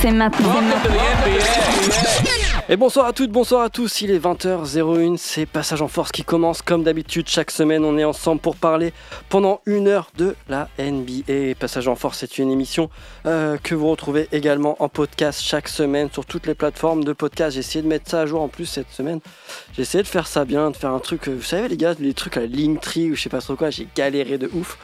c'est maintenant. Et bonsoir à toutes, bonsoir à tous, il est 20h01, c'est Passage en Force qui commence comme d'habitude chaque semaine, on est ensemble pour parler pendant une heure de la NBA. Passage en Force c'est une émission euh, que vous retrouvez également en podcast chaque semaine sur toutes les plateformes de podcast. J'ai essayé de mettre ça à jour en plus cette semaine, j'ai essayé de faire ça bien, de faire un truc, euh, vous savez les gars, les trucs à la Linktree ou je sais pas trop quoi, j'ai galéré de ouf.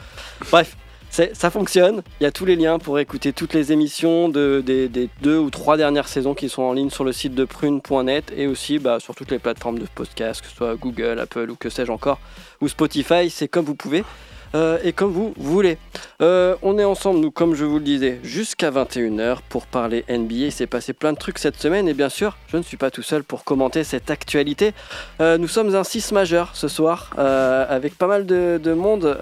Bref, ça fonctionne. Il y a tous les liens pour écouter toutes les émissions de, des, deux ou trois dernières saisons qui sont en ligne sur le site de prune.net et aussi bah, sur toutes les plateformes de podcast, que ce soit Google, Apple ou que sais-je encore, ou Spotify. C'est comme vous pouvez euh, et comme vous voulez. Euh, on est ensemble, nous, comme je vous le disais, jusqu'à 21h pour parler NBA. Il s'est passé plein de trucs cette semaine et bien sûr, je ne suis pas tout seul pour commenter cette actualité. Euh, nous sommes un 6 majeur ce soir avec pas mal de monde.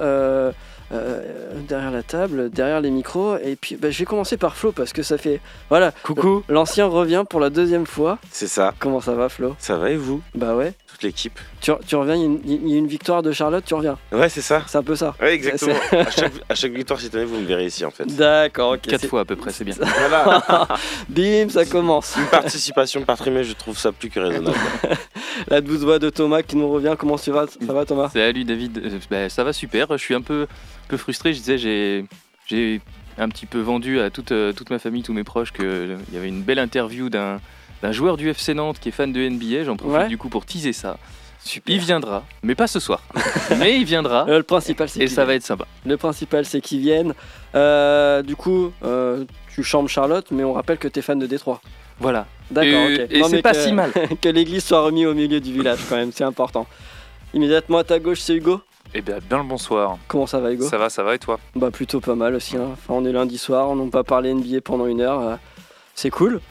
Euh, derrière la table, derrière les micros. Et puis, bah, je vais commencer par Flo parce que ça fait. Voilà. Coucou. L'ancien revient pour la deuxième fois. C'est ça. Comment ça va, Flo? Ça va et vous? Bah ouais. Toute l'équipe Tu, tu reviens, il y a une- il y, a une victoire de Charlotte, tu reviens. Ouais, c'est ça. C'est un peu ça. Ouais, exactement. à, chaque, à chaque victoire cette année, vous me verrez ici en fait. D'accord, ok. Quatre c'est- fois à peu près, c'est bien. Voilà. Bim, ça commence. Une participation par trimestre, je trouve ça plus que raisonnable. La douce voix de Thomas qui nous revient. Comment tu vas Ça va, Thomas? Salut David, Euh, bah, ça va super. Je suis un peu, peu frustré. Je disais, j'ai, j'ai un petit peu vendu à toute, euh, toute ma famille, tous mes proches, qu'il y avait une belle interview d'un, d'un joueur du FC Nantes qui est fan de NBA. J'en profite Ouais. du coup pour teaser ça. Super. Il viendra, mais pas ce soir. mais il viendra Euh, le principal, c'est et qu'il ça vienne. va être sympa. Le principal, c'est qu'ils viennent. Euh, du coup, euh, tu chambres Charlotte, mais on rappelle que t'es fan de Détroit. Voilà. D'accord, Et- ok. et Non, c'est mais pas que- si mal. que l'église soit remise au milieu du village, quand même, c'est important. Immédiatement à ta gauche, c'est Hugo. Eh bien, bien le bonsoir. Comment ça va, Hugo? Ça va, ça va et toi? Bah, plutôt pas mal aussi. hein. Enfin, on est lundi soir, on n'a pas parlé NBA pendant une heure. euh, c'est cool.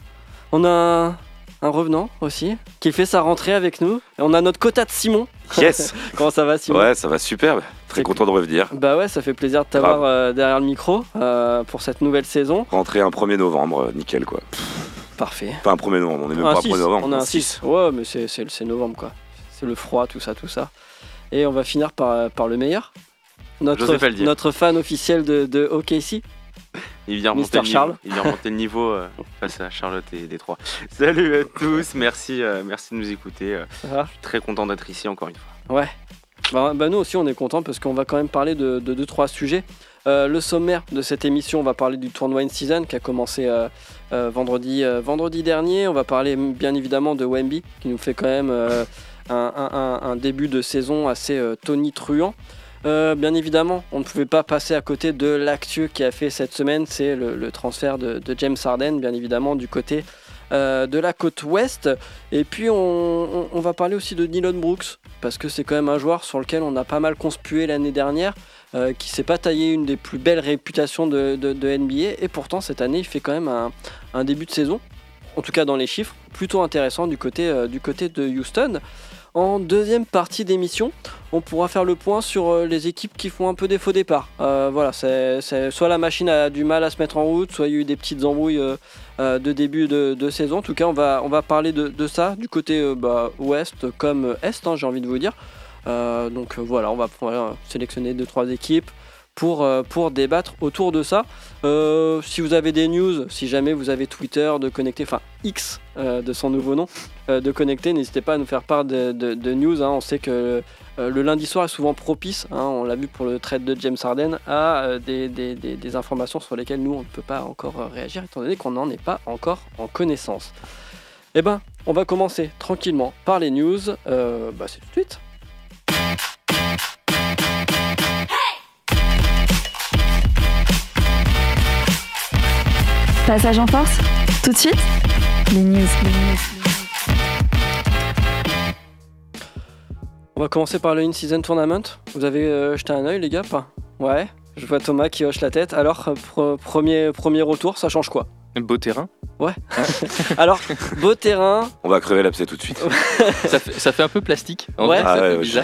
On a un, revenant aussi, qui fait sa rentrée avec nous. Et on a notre quota de Simon. Yes Comment ça va, Simon? Ouais, ça va super. Très content de revenir. Bah ouais, ça fait plaisir de t'avoir euh, derrière le micro euh, pour cette nouvelle saison. Rentrer un 1er novembre, euh, nickel quoi. Parfait. Pas un 1er novembre, on est même Un pas un 6, 1er novembre. On a un un 6. Ouais, mais c'est, c'est, c'est novembre quoi. C'est le froid, tout ça, tout ça. Et on va finir par, par le meilleur. Notre, notre fan officiel de, de OKC. Il vient Mister remonter le niveau, Charles. il vient remonter le niveau euh, face à Charlotte et Détroit. Salut à tous, merci, euh, merci de nous écouter. euh, je suis très content d'être ici encore une fois. Ouais. Bah, bah, nous aussi, on est contents parce qu'on va quand même parler de 2-3 deux, trois sujets. Le sommaire de cette émission, on va parler du tournoi in season qui a commencé vendredi, vendredi dernier. On va parler bien évidemment de Wemby qui nous fait quand même un, un- un- un début de saison assez tonitruant. Euh, bien évidemment, on ne pouvait pas passer à côté de l'actu qui a fait cette semaine, c'est le, transfert de, James Harden, bien évidemment, du côté euh, de la côte ouest. Et puis, on, va parler aussi de Dylan Brooks, parce que c'est quand même un joueur sur lequel on a pas mal conspué l'année dernière, euh, qui s'est pas taillé une des plus belles réputations de, NBA, et pourtant cette année, il fait quand même un, un début de saison, en tout cas dans les chiffres, plutôt intéressant du côté, euh, du côté de Houston. En deuxième partie d'émission, on pourra faire le point sur euh, les équipes qui font un peu des faux départs. Euh, soit la machine a du mal à se mettre en route, soit il y a eu des petites embrouilles euh, de début de, saison. En tout cas, on va, on va parler de, ça du côté bah, ouest comme est, hein, j'ai envie de vous dire. Donc voilà, on va voilà, sélectionner deux trois équipes pour, euh, pour débattre autour de ça. Euh, si vous avez des news, si jamais vous avez Twitter de connecter, enfin X euh, de son nouveau nom, de connecter, n'hésitez pas à nous faire part de, de- news. hein. On sait que le lundi soir est souvent propice, hein, on l'a vu pour le trade de James Harden, à des, informations sur lesquelles nous on ne peut pas encore réagir étant donné qu'on n'en est pas encore en connaissance. Eh ben, on va commencer tranquillement par les news. Bah, c'est tout de suite. Passage en force Tout de suite Les news. On va commencer par le In-Season Tournament. Vous avez euh, jeté un œil, les gars pas? Ouais. Je vois Thomas qui hoche la tête. Alors, euh, pre- premier, premier retour, ça change quoi? Beau terrain. Alors, beau terrain, On va crever l'abcès tout de suite. ça, fait, ça fait un peu plastique. En Ouais. vrai, Ah ça ouais, ouais, bizarre.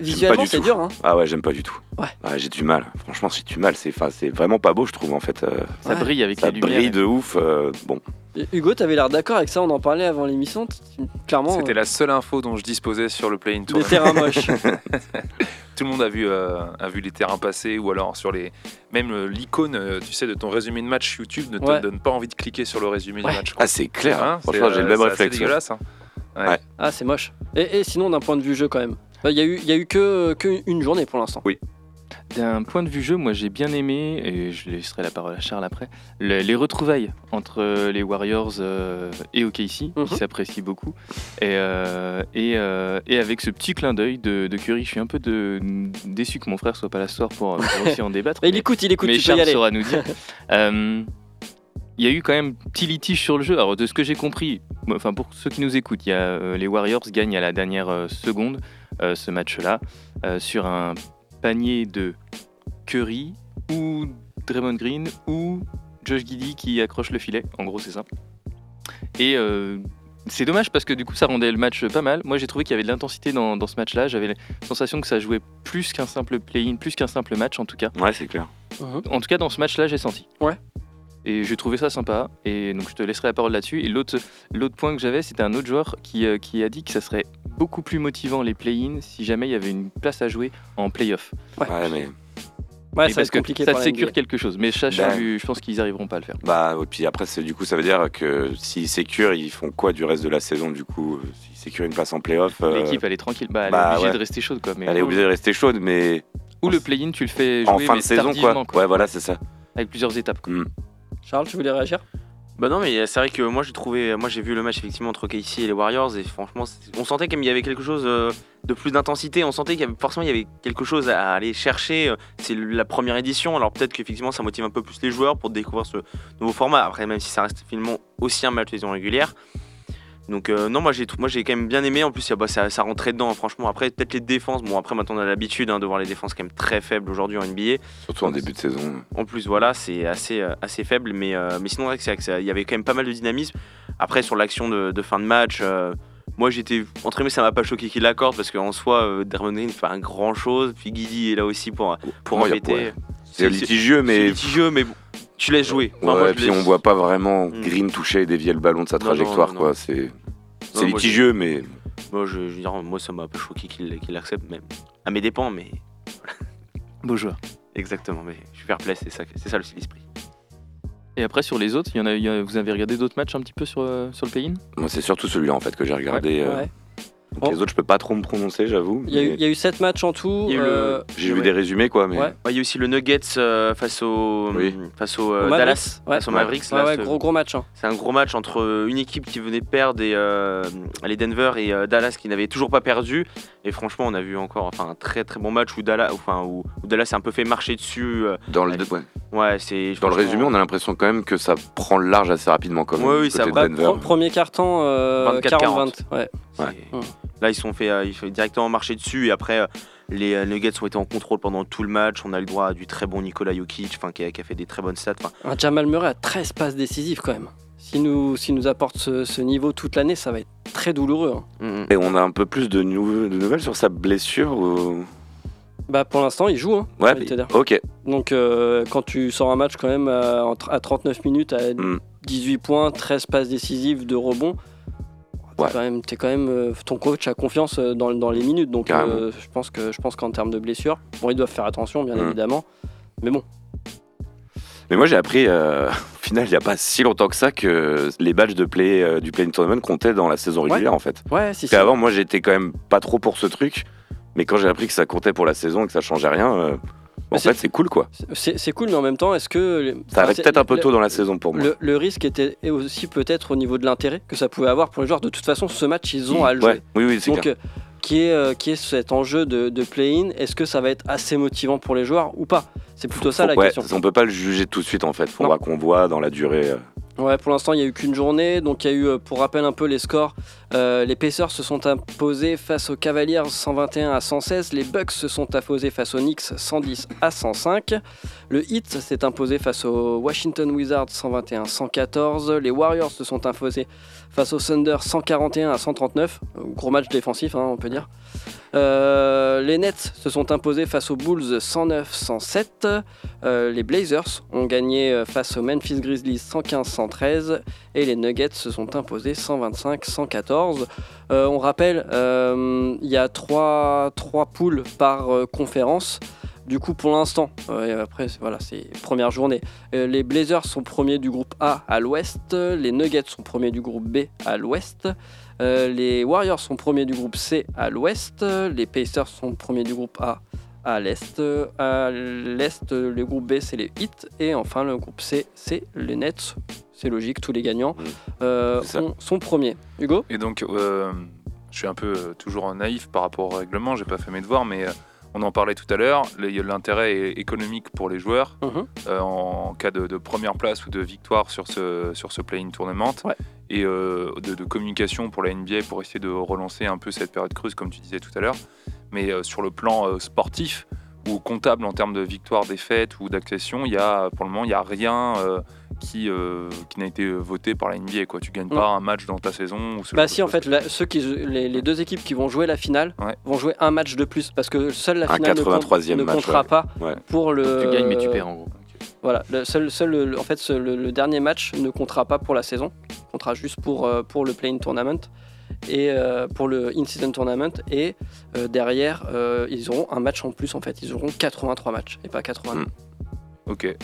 visuellement, du c'est tout. dur. Hein Ah ouais, j'aime pas du tout. Ouais. j'ai du mal. Franchement, j'ai du mal. C'est, vraiment pas beau, je trouve en fait. Euh, Ça Ouais. brille avec ça les lumières. brille de ouf. euh, bon, Hugo, t'avais l'air d'accord avec ça, on en parlait avant l'émission. Clairement, C'était la seule info dont je disposais sur le play-in euh, tour. des terrains moches. Tout le monde a vu, euh, a vu les terrains passer ou alors sur les. Même euh, l'icône, euh, tu sais, de ton résumé de match YouTube ne te Ouais. donne pas envie de cliquer sur le résumé Ouais. du match. quoi. ah c'est clair. Hein, Franchement, c'est, j'ai le même c'est assez réflexe. ouais. dégueulasse. hein. Ah, c'est moche. Et, et sinon, d'un point de vue jeu, quand même. Il y a eu, il y a eu que, que une journée pour l'instant. D'un point de vue jeu, moi j'ai bien aimé, et je laisserai la parole à Charles après, le- les retrouvailles entre euh, les Warriors euh, et OKC, Mhm. qui s'apprécient beaucoup, et, euh, et, euh, et avec ce petit clin d'œil de, de Curry. Je suis un peu de- déçu que mon frère soit pas là ce soir pour, pour aussi en débattre. Mais il mais- écoute, il écoute, mais tu peux y Charles aller. saura nous dire. Euh, Il y a eu quand même petit litige sur le jeu. Alors de ce que j'ai compris, enfin pour ceux qui nous écoutent, il y a, euh, les Warriors gagnent à la dernière euh, seconde euh, ce match-là euh, sur un panier de Curry ou Draymond Green ou Josh Giddy qui accroche le filet. En gros, c'est ça. Et euh, c'est dommage parce que du coup, ça rendait le match pas mal. Moi, j'ai trouvé qu'il y avait de l'intensité dans, dans ce match-là. J'avais la sensation que ça jouait plus qu'un simple play-in, plus qu'un simple match en tout cas. Ouais, c'est clair. Mhm. En tout cas, dans ce match-là, j'ai senti. Ouais. Et j'ai trouvé ça sympa. Et donc, je te laisserai la parole là-dessus. Et l'autre, l'autre point que j'avais, c'était un autre joueur qui, euh, qui a dit que ça serait beaucoup plus motivant les play-in si jamais il y avait une place à jouer en play-off. Ouais, mais Ouais, ça parce que compliqué ça sécure quelque chose. Mais ça, je, Ben. je pense qu'ils arriveront pas à le faire. bah et puis après, c'est du coup, ça veut dire que s'ils sécurent, ils font quoi du reste de la saison du coup? S'ils sécurent une place en playoff, euh, L'équipe, elle est tranquille. Bah, elle bah, est obligée ouais. de rester chaude. Quoi. Mais elle est obligée de rester chaude, mais Ou le play-in, tu le fais jouer en fin mais de saison quoi. Ouais, voilà, c'est ça. Avec plusieurs étapes. quoi. Charles, tu voulais réagir? Bah non, mais c'est vrai que moi j'ai trouvé, moi j'ai vu le match effectivement entre KC et les Warriors et franchement, on sentait qu'il y avait quelque chose euh, de plus d'intensité. On sentait qu'il y avait forcément il y avait quelque chose à aller chercher. C'est la première édition, alors peut-être qu'effectivement ça motive un peu plus les joueurs pour découvrir ce nouveau format. Après, même si ça reste finalement aussi un match de saison régulière. Donc euh, non, moi j'ai moi j'ai quand même bien aimé. En plus, il y a- bah, ça, ça rentrait dedans. Franchement, après peut-être les défenses. Bon, après maintenant on a l'habitude hein, de voir les défenses quand même très faibles aujourd'hui en NBA. Surtout en début de saison. En plus, voilà, c'est assez, euh, assez faible, mais, euh, mais sinon, il y avait quand même pas mal de dynamisme. Après, sur l'action de, de fin de match, moi j'étais. Entre guillemets, ça m'a pas choqué qu'il l'accorde parce qu'en soi, Draymond Green fait un grand chose, puis Guidi est là aussi pour, pour moi, embêter. ouais. C'est litigieux, mais. litigieux, mais bon, tu laisses jouer. Enfin, Ouais, moi, je puis on voit pas vraiment Mm. Green toucher et dévier le ballon de sa non, trajectoire, non, non. quoi. C'est c'est Non, moi, litigieux, mais Moi, je, je veux dire, moi, ça m'a pas choqué qu'il qu'il l'accepte, même à mes dépens, mais Beau joueur. exactement. Mais je suis fair play, c'est ça, c'est ça l'esprit. Et après, sur les autres, il y en a, il y a- vous avez regardé d'autres matchs un petit peu sur, euh, sur le play-in? Moi c'est surtout celui-là en fait que j'ai regardé. euh, Ouais. Donc Les autres, je peux pas trop me prononcer, j'avoue. Il y, a eu, mais il y a eu 7 matchs en tout. Euh, J'ai vu des résumés, quoi, mais. Ouais. Ouais, Il y a aussi le Nuggets euh, face au, Oui. face au euh, Au. Dallas, Ouais. face au Mavericks. ouais, là, ouais, ce- gros gros match. hein. C'est un gros match entre une équipe qui venait perdre et euh, les Denver et euh, Dallas qui n'avaient toujours pas perdu. Et franchement, on a vu encore enfin, un très très bon match où Dallas, enfin, où, où Dallas s'est un peu fait marcher dessus. euh, Dans le, Ouais. ouais. ouais, c'est Dans le résumé, on a l'impression quand même que ça prend le large assez rapidement, comme Ouais, oui, côté ça va. Premier carton, euh, 24-40. 40-20. Ouais. Là, ils se sont fait, euh, ils sont directement marcher dessus et après. euh, les euh, Nuggets ont été en contrôle pendant tout le match. On a eu le droit à du très bon Nikola Jokic, enfin, qui, a, qui a fait des très bonnes stats. Enfin, Un Jamal Murray a 13 passes décisives quand même. S'il nous, s'il nous apporte ce, ce niveau toute l'année, ça va être très douloureux. hein. mm, mm. Et on a un peu plus de, nou- de nouvelles sur sa blessure ou... Bah pour l'instant, il joue. Hein, Ouais, ok. Donc euh, quand tu sors un match quand même à, entre- à 39 minutes à Mm. 18 points, 13 passes décisives de rebond, Ouais. quand même, t'es quand même euh, ton coach a confiance euh, dans, dans les minutes. Donc euh, je pense que je pense qu'en termes de blessures, bon ils doivent faire attention bien Mm. évidemment. Mais bon, Mais moi, j'ai appris, euh, au final, il n'y a pas si longtemps que ça, que les badges de play, euh, du Play Tournament comptaient dans la saison régulière, en fait. ouais, si, Parce si. qu'avant, moi, j'étais quand même pas trop pour ce truc. Mais quand j'ai appris que ça comptait pour la saison et que ça changeait rien, en fait, c'est cool, quoi. C'est cool, mais en même temps, est-ce que Ça arrive peut-être un peu tôt dans la saison pour moi. Le, le risque était aussi peut-être au niveau de l'intérêt que ça pouvait avoir pour les joueurs. De toute façon, ce match, ils ont à le jouer. Ouais, oui, oui, c'est Donc, clair. euh, qui est, euh, qui est cet enjeu de, de play-in Est-ce que ça va être assez motivant pour les joueurs ou pas? C'est plutôt ça la ouais, question. On peut pas le juger tout de suite, en fait. Faudra qu'on voit dans la durée. euh. Ouais, pour l'instant, il n'y a eu qu'une journée. Donc, il y a eu, euh, pour rappel un peu les scores, Euh, les Pacers se sont imposés face aux Cavaliers 121 à 116. Les Bucks se sont imposés face aux Knicks 110 à 105. Le Heat s'est imposé face aux Washington Wizards 121 à 114. Les Warriors se sont imposés face aux Thunder 141 à 139. Euh, Gros match défensif, hein, on peut dire. Euh, les Nets se sont imposés face aux Bulls 109-107. Euh, les Blazers ont gagné face aux Memphis Grizzlies 115-113. Et les Nuggets se sont imposés 125-114. Euh, on rappelle, euh, il y a trois, trois poules par euh, conférence. Du coup, pour l'instant, après, voilà, c'est première journée. Les Blazers sont premiers du groupe A à l'ouest. Les Nuggets sont premiers du groupe B à l'ouest. Les Warriors sont premiers du groupe C à l'ouest. Les Pacers sont premiers du groupe A à l'est. Euh, À l'est, le groupe B, c'est les Heat. Et enfin, le groupe C, c'est les Nets. C'est logique, tous les gagnants Mm. euh, sont premiers. Hugo? Et donc, euh, je suis un peu toujours naïf par rapport au règlement, j'ai pas fait mes devoirs, mais on en parlait tout à l'heure, l'intérêt est économique pour les joueurs Mhm. euh, en cas de, de première place ou de victoire sur ce, sur ce play-in tournament. Ouais. Et euh, de, de communication pour la NBA pour essayer de relancer un peu cette période creuse, comme tu disais tout à l'heure. Mais euh, sur le plan euh, sportif ou comptable en termes de victoire, défaite ou d'accession, il y a, pour le moment, il n'y a rien euh, qui, euh, qui n'a été voté par la NBA. Quoi. Tu gagnes pas un match dans ta saison. Ou ce Bah si en fait la- ceux qui les, les deux équipes qui vont jouer la finale Ouais. vont jouer un match de plus parce que seule la finale ne, compte- 83e ne match, comptera ouais. pas Ouais. pour le Tu gagnes, mais tu perds en gros. Voilà le seul seul le- en fait le, le dernier match ne comptera pas pour la saison. Comptera juste pour euh, pour le play-in tournament et euh, pour le in-season tournament. Et euh, derrière euh, ils auront un match en plus en fait. Ils auront 83 matchs et pas 89 Mm. Ok.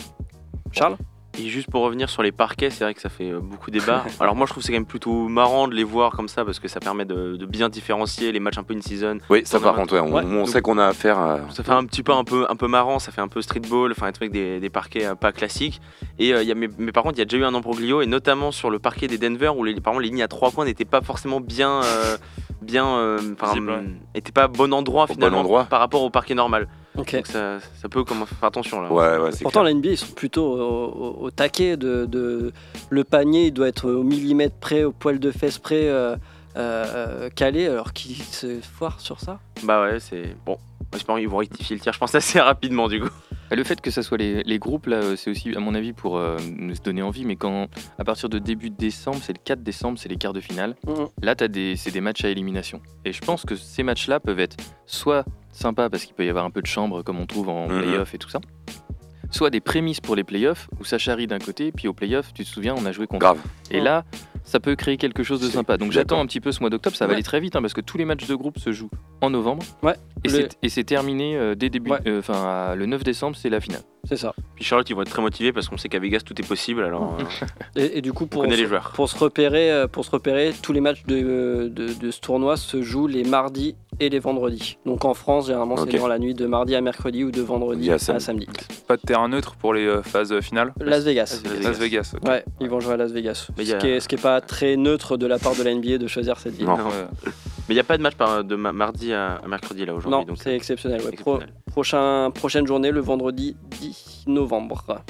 Charles? Et juste pour revenir sur les parquets, c'est vrai que ça fait euh, beaucoup débat. Alors moi je trouve que c'est quand même plutôt marrant de les voir comme ça parce que ça permet de, de bien différencier les matchs un peu in-season. Oui, ça par contre, ouais, on, Ouais. on sait qu'on a affaire à. Ça fait un petit peu un peu un peu marrant, ça fait un peu streetball, enfin un truc des, des parquets euh, pas classiques. Et euh, y a, mais, mais par contre il y a déjà eu un embroglio et notamment sur le parquet des Denver où les, par exemple les lignes à trois points n'étaient pas forcément bien euh, bien euh, enfin, Visible, ouais. étaient pas bon endroit finalement endroit. par rapport au parquet normal. Ok Donc ça, ça peut comment faire attention là. Ouais, Pourtant, clair. la NBA, ils sont plutôt au, au- au taquet de, de- Le panier, il doit être au millimètre près, au poil de fesse près, euh, euh, calé, alors qu'ils se foirent sur ça? Bah ouais, c'est bon. J'espère qu'ils vont rectifier le tir, je pense assez rapidement du coup. Le fait que ça soit les, les groupes, là, euh, c'est aussi, à mon avis, pour euh, nous donner envie. Mais quand, à partir de début décembre, c'est le 4 décembre, c'est les quarts de finale. Mhm. Là, t'as des, c'est des matchs à élimination. Et je pense que ces matchs-là peuvent être soit sympas parce qu'il peut y avoir un peu de chambre, comme on trouve en Mhm. playoff et tout ça, soit des prémices pour les playoffs où ça charrie d'un côté, puis au playoff, tu te souviens, on a joué contre. Grave. Et là, ça peut créer quelque chose de sympa. Donc j'attends un petit peu ce mois d'octobre. Ça va Ouais. aller très vite hein, parce que tous les matchs de groupe se jouent en novembre. Ouais. Et Le- c'est- et c'est terminé euh, dès début. Ouais. euh, Enfin, le 9 décembre, c'est la finale. C'est ça. Puis Charlotte, ils vont être très motivés parce qu'on sait qu'à Vegas tout est possible. Alors, euh, Et, et du coup, pour, se- les joueurs. pour se repérer, pour se repérer, tous les matchs de, de, de ce tournoi se jouent les mardis et les vendredis. Donc en France, généralement, c'est dans la nuit de mardi à mercredi ou de vendredi à à samedi. Pas de terrain neutre pour les phases finales Las Vegas. Las Las Vegas. ok. Ouais, ils vont jouer à Las Vegas. Mais ce, y a- qui est, ce qui est pas très neutre de la part de la NBA de choisir cette ville. Non. Ouais. Mais il n'y a pas de match par- de ma- mardi à, mercredi là aujourd'hui. Non, c'est euh, exceptionnel. ouais. Pro- exceptionnel. prochain, prochaine journée, le vendredi 10 novembre.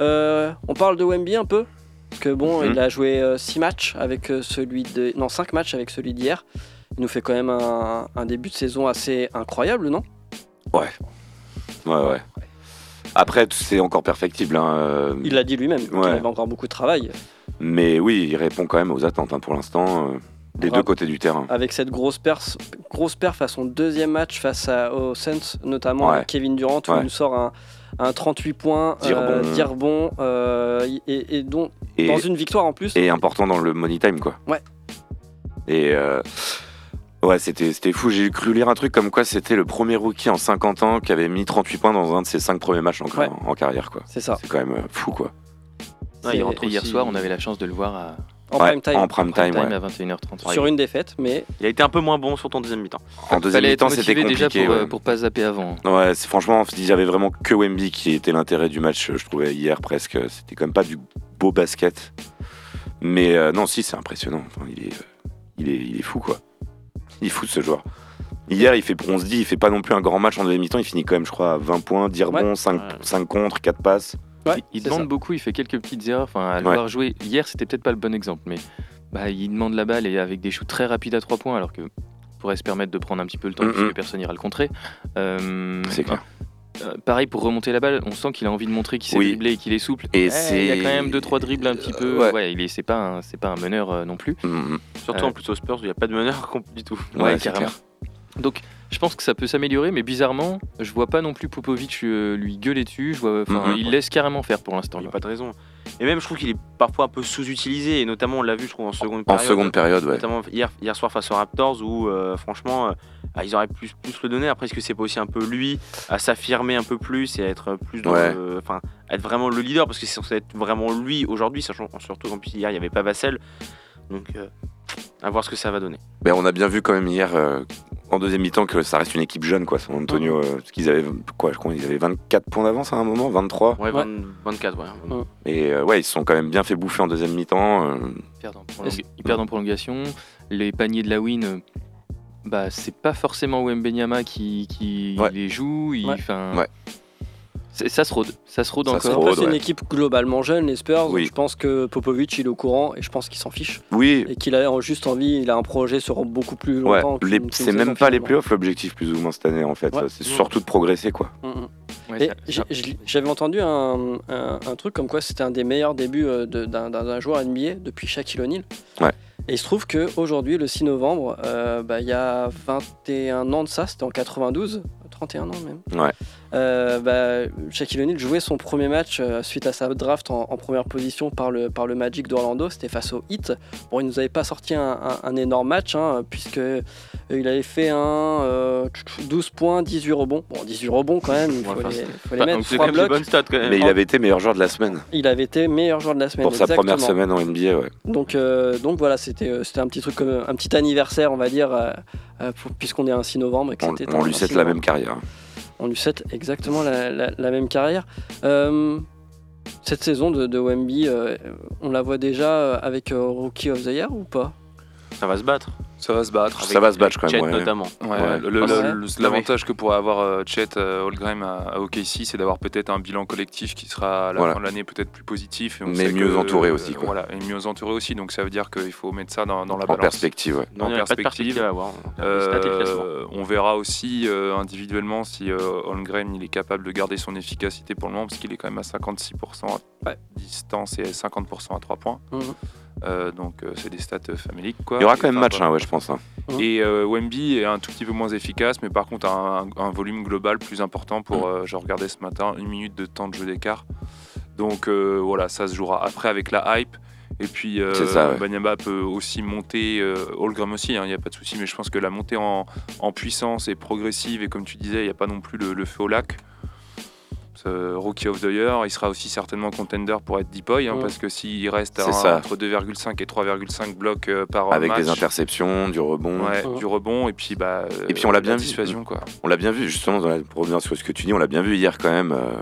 Euh, on parle de Wemby un peu Parce que bon, Mhm. il a joué 6 matchs avec euh, celui de. Non, 5 matchs avec celui d'hier. Il nous fait quand même un, un début de saison assez incroyable, non? Ouais, ouais. Après, c'est encore perfectible. hein, euh, Il l'a dit lui-même, Ouais. avait encore beaucoup de travail. Mais oui, il répond quand même aux attentes hein, pour l'instant, euh, des deux côtés du terrain. Avec cette grosse, perf, grosse perf à son deuxième match face à, aux Suns, notamment Ouais. avec Kevin Durant, où Ouais. il nous sort un, un 38 points, 10 euh. 10 rebonds, euh, et, et dont, Et, dans une victoire en plus. et important dans le money time, quoi. Ouais. Et euh, ouais, c'était c'était fou. J'ai cru lire un truc comme quoi c'était le premier rookie en 50 ans qui avait mis 38 points dans un de ses 5 premiers matchs en, Ouais. en carrière, quoi. C'est ça. C'est quand même fou, quoi. Il rentre hier aussi- soir, on avait la chance de le voir à En Ouais, prime time. En prime time, prime ouais. à 21h30. sur une défaite, mais Il a été un peu moins bon sur ton deuxième mi-temps. En deuxième mi-temps, c'était motivé déjà compliqué. pour, euh, ouais. pour pas zapper avant. Ouais, franchement, il y avait vraiment que Wemby qui était l'intérêt du match, je trouvais, hier presque. C'était quand même pas du beau basket. Mais euh, non, si, c'est impressionnant. Enfin, il, est, euh, il, est, il est fou, quoi. Il est fou, ce joueur. Hier, il fait, on se dit, il fait pas non plus un grand match en deuxième mi-temps. Il finit quand même, je crois, à 20 points, 10 rebonds, 5, Ouais. contre, 4 passes. Ouais, Il demande ça. beaucoup, il fait quelques petites erreurs. Enfin, à le Ouais. voir jouer hier, c'était peut-être pas le bon exemple, mais bah, il demande la balle et avec des shoots très rapides à 3 points, alors que pourrait se permettre de prendre un petit peu le temps Mhm. puisque personne n'ira le contrer. Euh, C'est clair. euh, pareil pour remonter la balle, on sent qu'il a envie de montrer qu'il sait Oui. dribbler et qu'il est souple. Et Eh, c'est- il y a quand même deux trois dribbles un petit peu. Ouais. Ouais, il est c'est pas un, c'est pas un meneur euh, non plus. Mhm. Surtout Euh, en plus aux Spurs où il n'y a pas de meneur du tout. Ouais, carrément. clair. Donc je pense que ça peut s'améliorer, mais bizarrement, je vois pas non plus Popovic euh, lui gueuler dessus. Je vois, enfin, il laisse carrément faire pour l'instant. Il n'y a pas de raison. Et même, je trouve qu'il est parfois un peu sous-utilisé, et notamment, on l'a vu, je trouve, en seconde En période. seconde période, ouais. Notamment hier, hier soir face aux Raptors, où euh, franchement, euh, ah, ils auraient plus, plus le donner. Après, est-ce que c'est pas aussi un peu lui à s'affirmer un peu plus et à être plus dans Ouais. le- Enfin, être vraiment le leader, parce que c'est censé être vraiment lui aujourd'hui, sachant surtout qu'en plus hier, il n'y avait pas Vassel. Donc, euh, à voir ce que ça va donner. Ben, on a bien vu quand même hier, euh, en deuxième mi-temps, que ça reste une équipe jeune, quoi. San Antonio, euh, parce qu'ils avaient, quoi, je crois qu'ils avaient 24 points d'avance à un moment, 23. Ouais, Ouais. 20 24, ouais. Ouais. Et euh, ouais, ils se sont quand même bien fait bouffer en deuxième mi-temps. euh, Ils perdent en, prolonga- ils perdent en prolongation. Les paniers de la win, euh, bah, c'est pas forcément Wembenyama qui, qui Ouais. les joue. il- Ouais. Ouais. Ça se rôde, ça se rôde Ça encore. Rôde, c'est une ouais. équipe globalement jeune, les Spurs. Oui. Je pense que Popovic, il est au courant et je pense qu'il s'en fiche. Oui, Et qu'il a juste envie, il a un projet sur beaucoup plus ouais. longtemps. les- qu'une c'est même pas les finalement. playoffs l'objectif, plus ou moins, cette année, en fait. Ouais. C'est surtout de progresser, quoi. Mm, mm. Ouais, Et ça- j'ai- ça- j'ai- J'avais entendu un, un- un truc comme quoi c'était un des meilleurs débuts euh, de- d'un d'un- d'un joueur NBA depuis Shaquille O'Neal. Ouais. Et il se trouve qu'aujourd'hui, le 6 novembre, euh, bah, il y a 21 ans de ça, c'était en 92, 31 ans même. Ouais. Euh, bah, Shaquille O'Neal jouait son premier match euh, suite à sa draft en, en première position par le, par le Magic d'Orlando, c'était face au Heat. Bon, il nous avait pas sorti un, un- un énorme match, hein, puisque euh, il avait fait un euh, 12 points, 18 rebonds. Bon, 18 rebonds quand même, il faut, Ouais, les, faut les mettre. donc c'est Trois quand même des blocs. bonnes stats quand même. Mais il avait été meilleur joueur de la semaine. Il avait été meilleur joueur de la semaine. Pour sa première semaine en NBA, ouais. Donc, euh, donc voilà, c'était un petit truc comme un petit anniversaire, on va dire, puisqu'on est un 6 novembre. Et que On, on un lui 6 souhaite la novembre. même carrière. On lui souhaite exactement la, même carrière. Euh, cette saison de, de Wemby, euh, on la voit déjà avec euh, Rookie of the Year ou pas? Ça va se battre. Ça va se battre. Ça va se battre quand Chet même, ouais. notamment. Ouais, L'avantage que pourrait avoir euh, Chet euh, Holmgren à, à OKC, c'est d'avoir peut-être un bilan collectif qui sera à la Voilà. fin de l'année peut-être plus positif. et on Mais sait mieux que, entouré euh, aussi, quoi. Voilà, et mieux entouré aussi. Donc ça veut dire qu'il faut mettre ça dans, dans la En balance. perspective, ouais. Non, En il n'y a pas de perspective. à avoir. Euh, on verra aussi euh, individuellement si euh, Holmgren il est capable de garder son efficacité pour le moment parce qu'il est quand même à 56% à Ouais. distance et 50% à 3 points. Euh, donc euh, c'est des stats euh, faméliques quoi. Il y aura quand même match, hein, ouais, je pense. hein. Et euh, Wemby est un tout petit peu moins efficace, mais par contre un, un volume global plus important pour, euh, je regardais ce matin, une minute de temps de jeu d'écart. Donc euh, voilà, ça se jouera après avec la hype. Et puis ça, ouais. Peut aussi monter, Holgram aussi, il n'y a pas de souci, mais je pense que la montée en, en puissance est progressive et comme tu disais, il n'y a pas non plus le, le feu au lac. Rookie of the Year, il sera aussi certainement contender pour être Deepoy, hein, Ouais. parce que s'il reste à- entre 2,5 et 3,5 blocs euh, par Avec match, des interceptions, du rebond. Ouais, du rebond et puis bah Et puis on l'a euh, bien la vu. dissuasion quoi. On l'a bien vu, justement, dans la- pour revenir sur ce que tu dis, on l'a bien vu hier quand même. euh,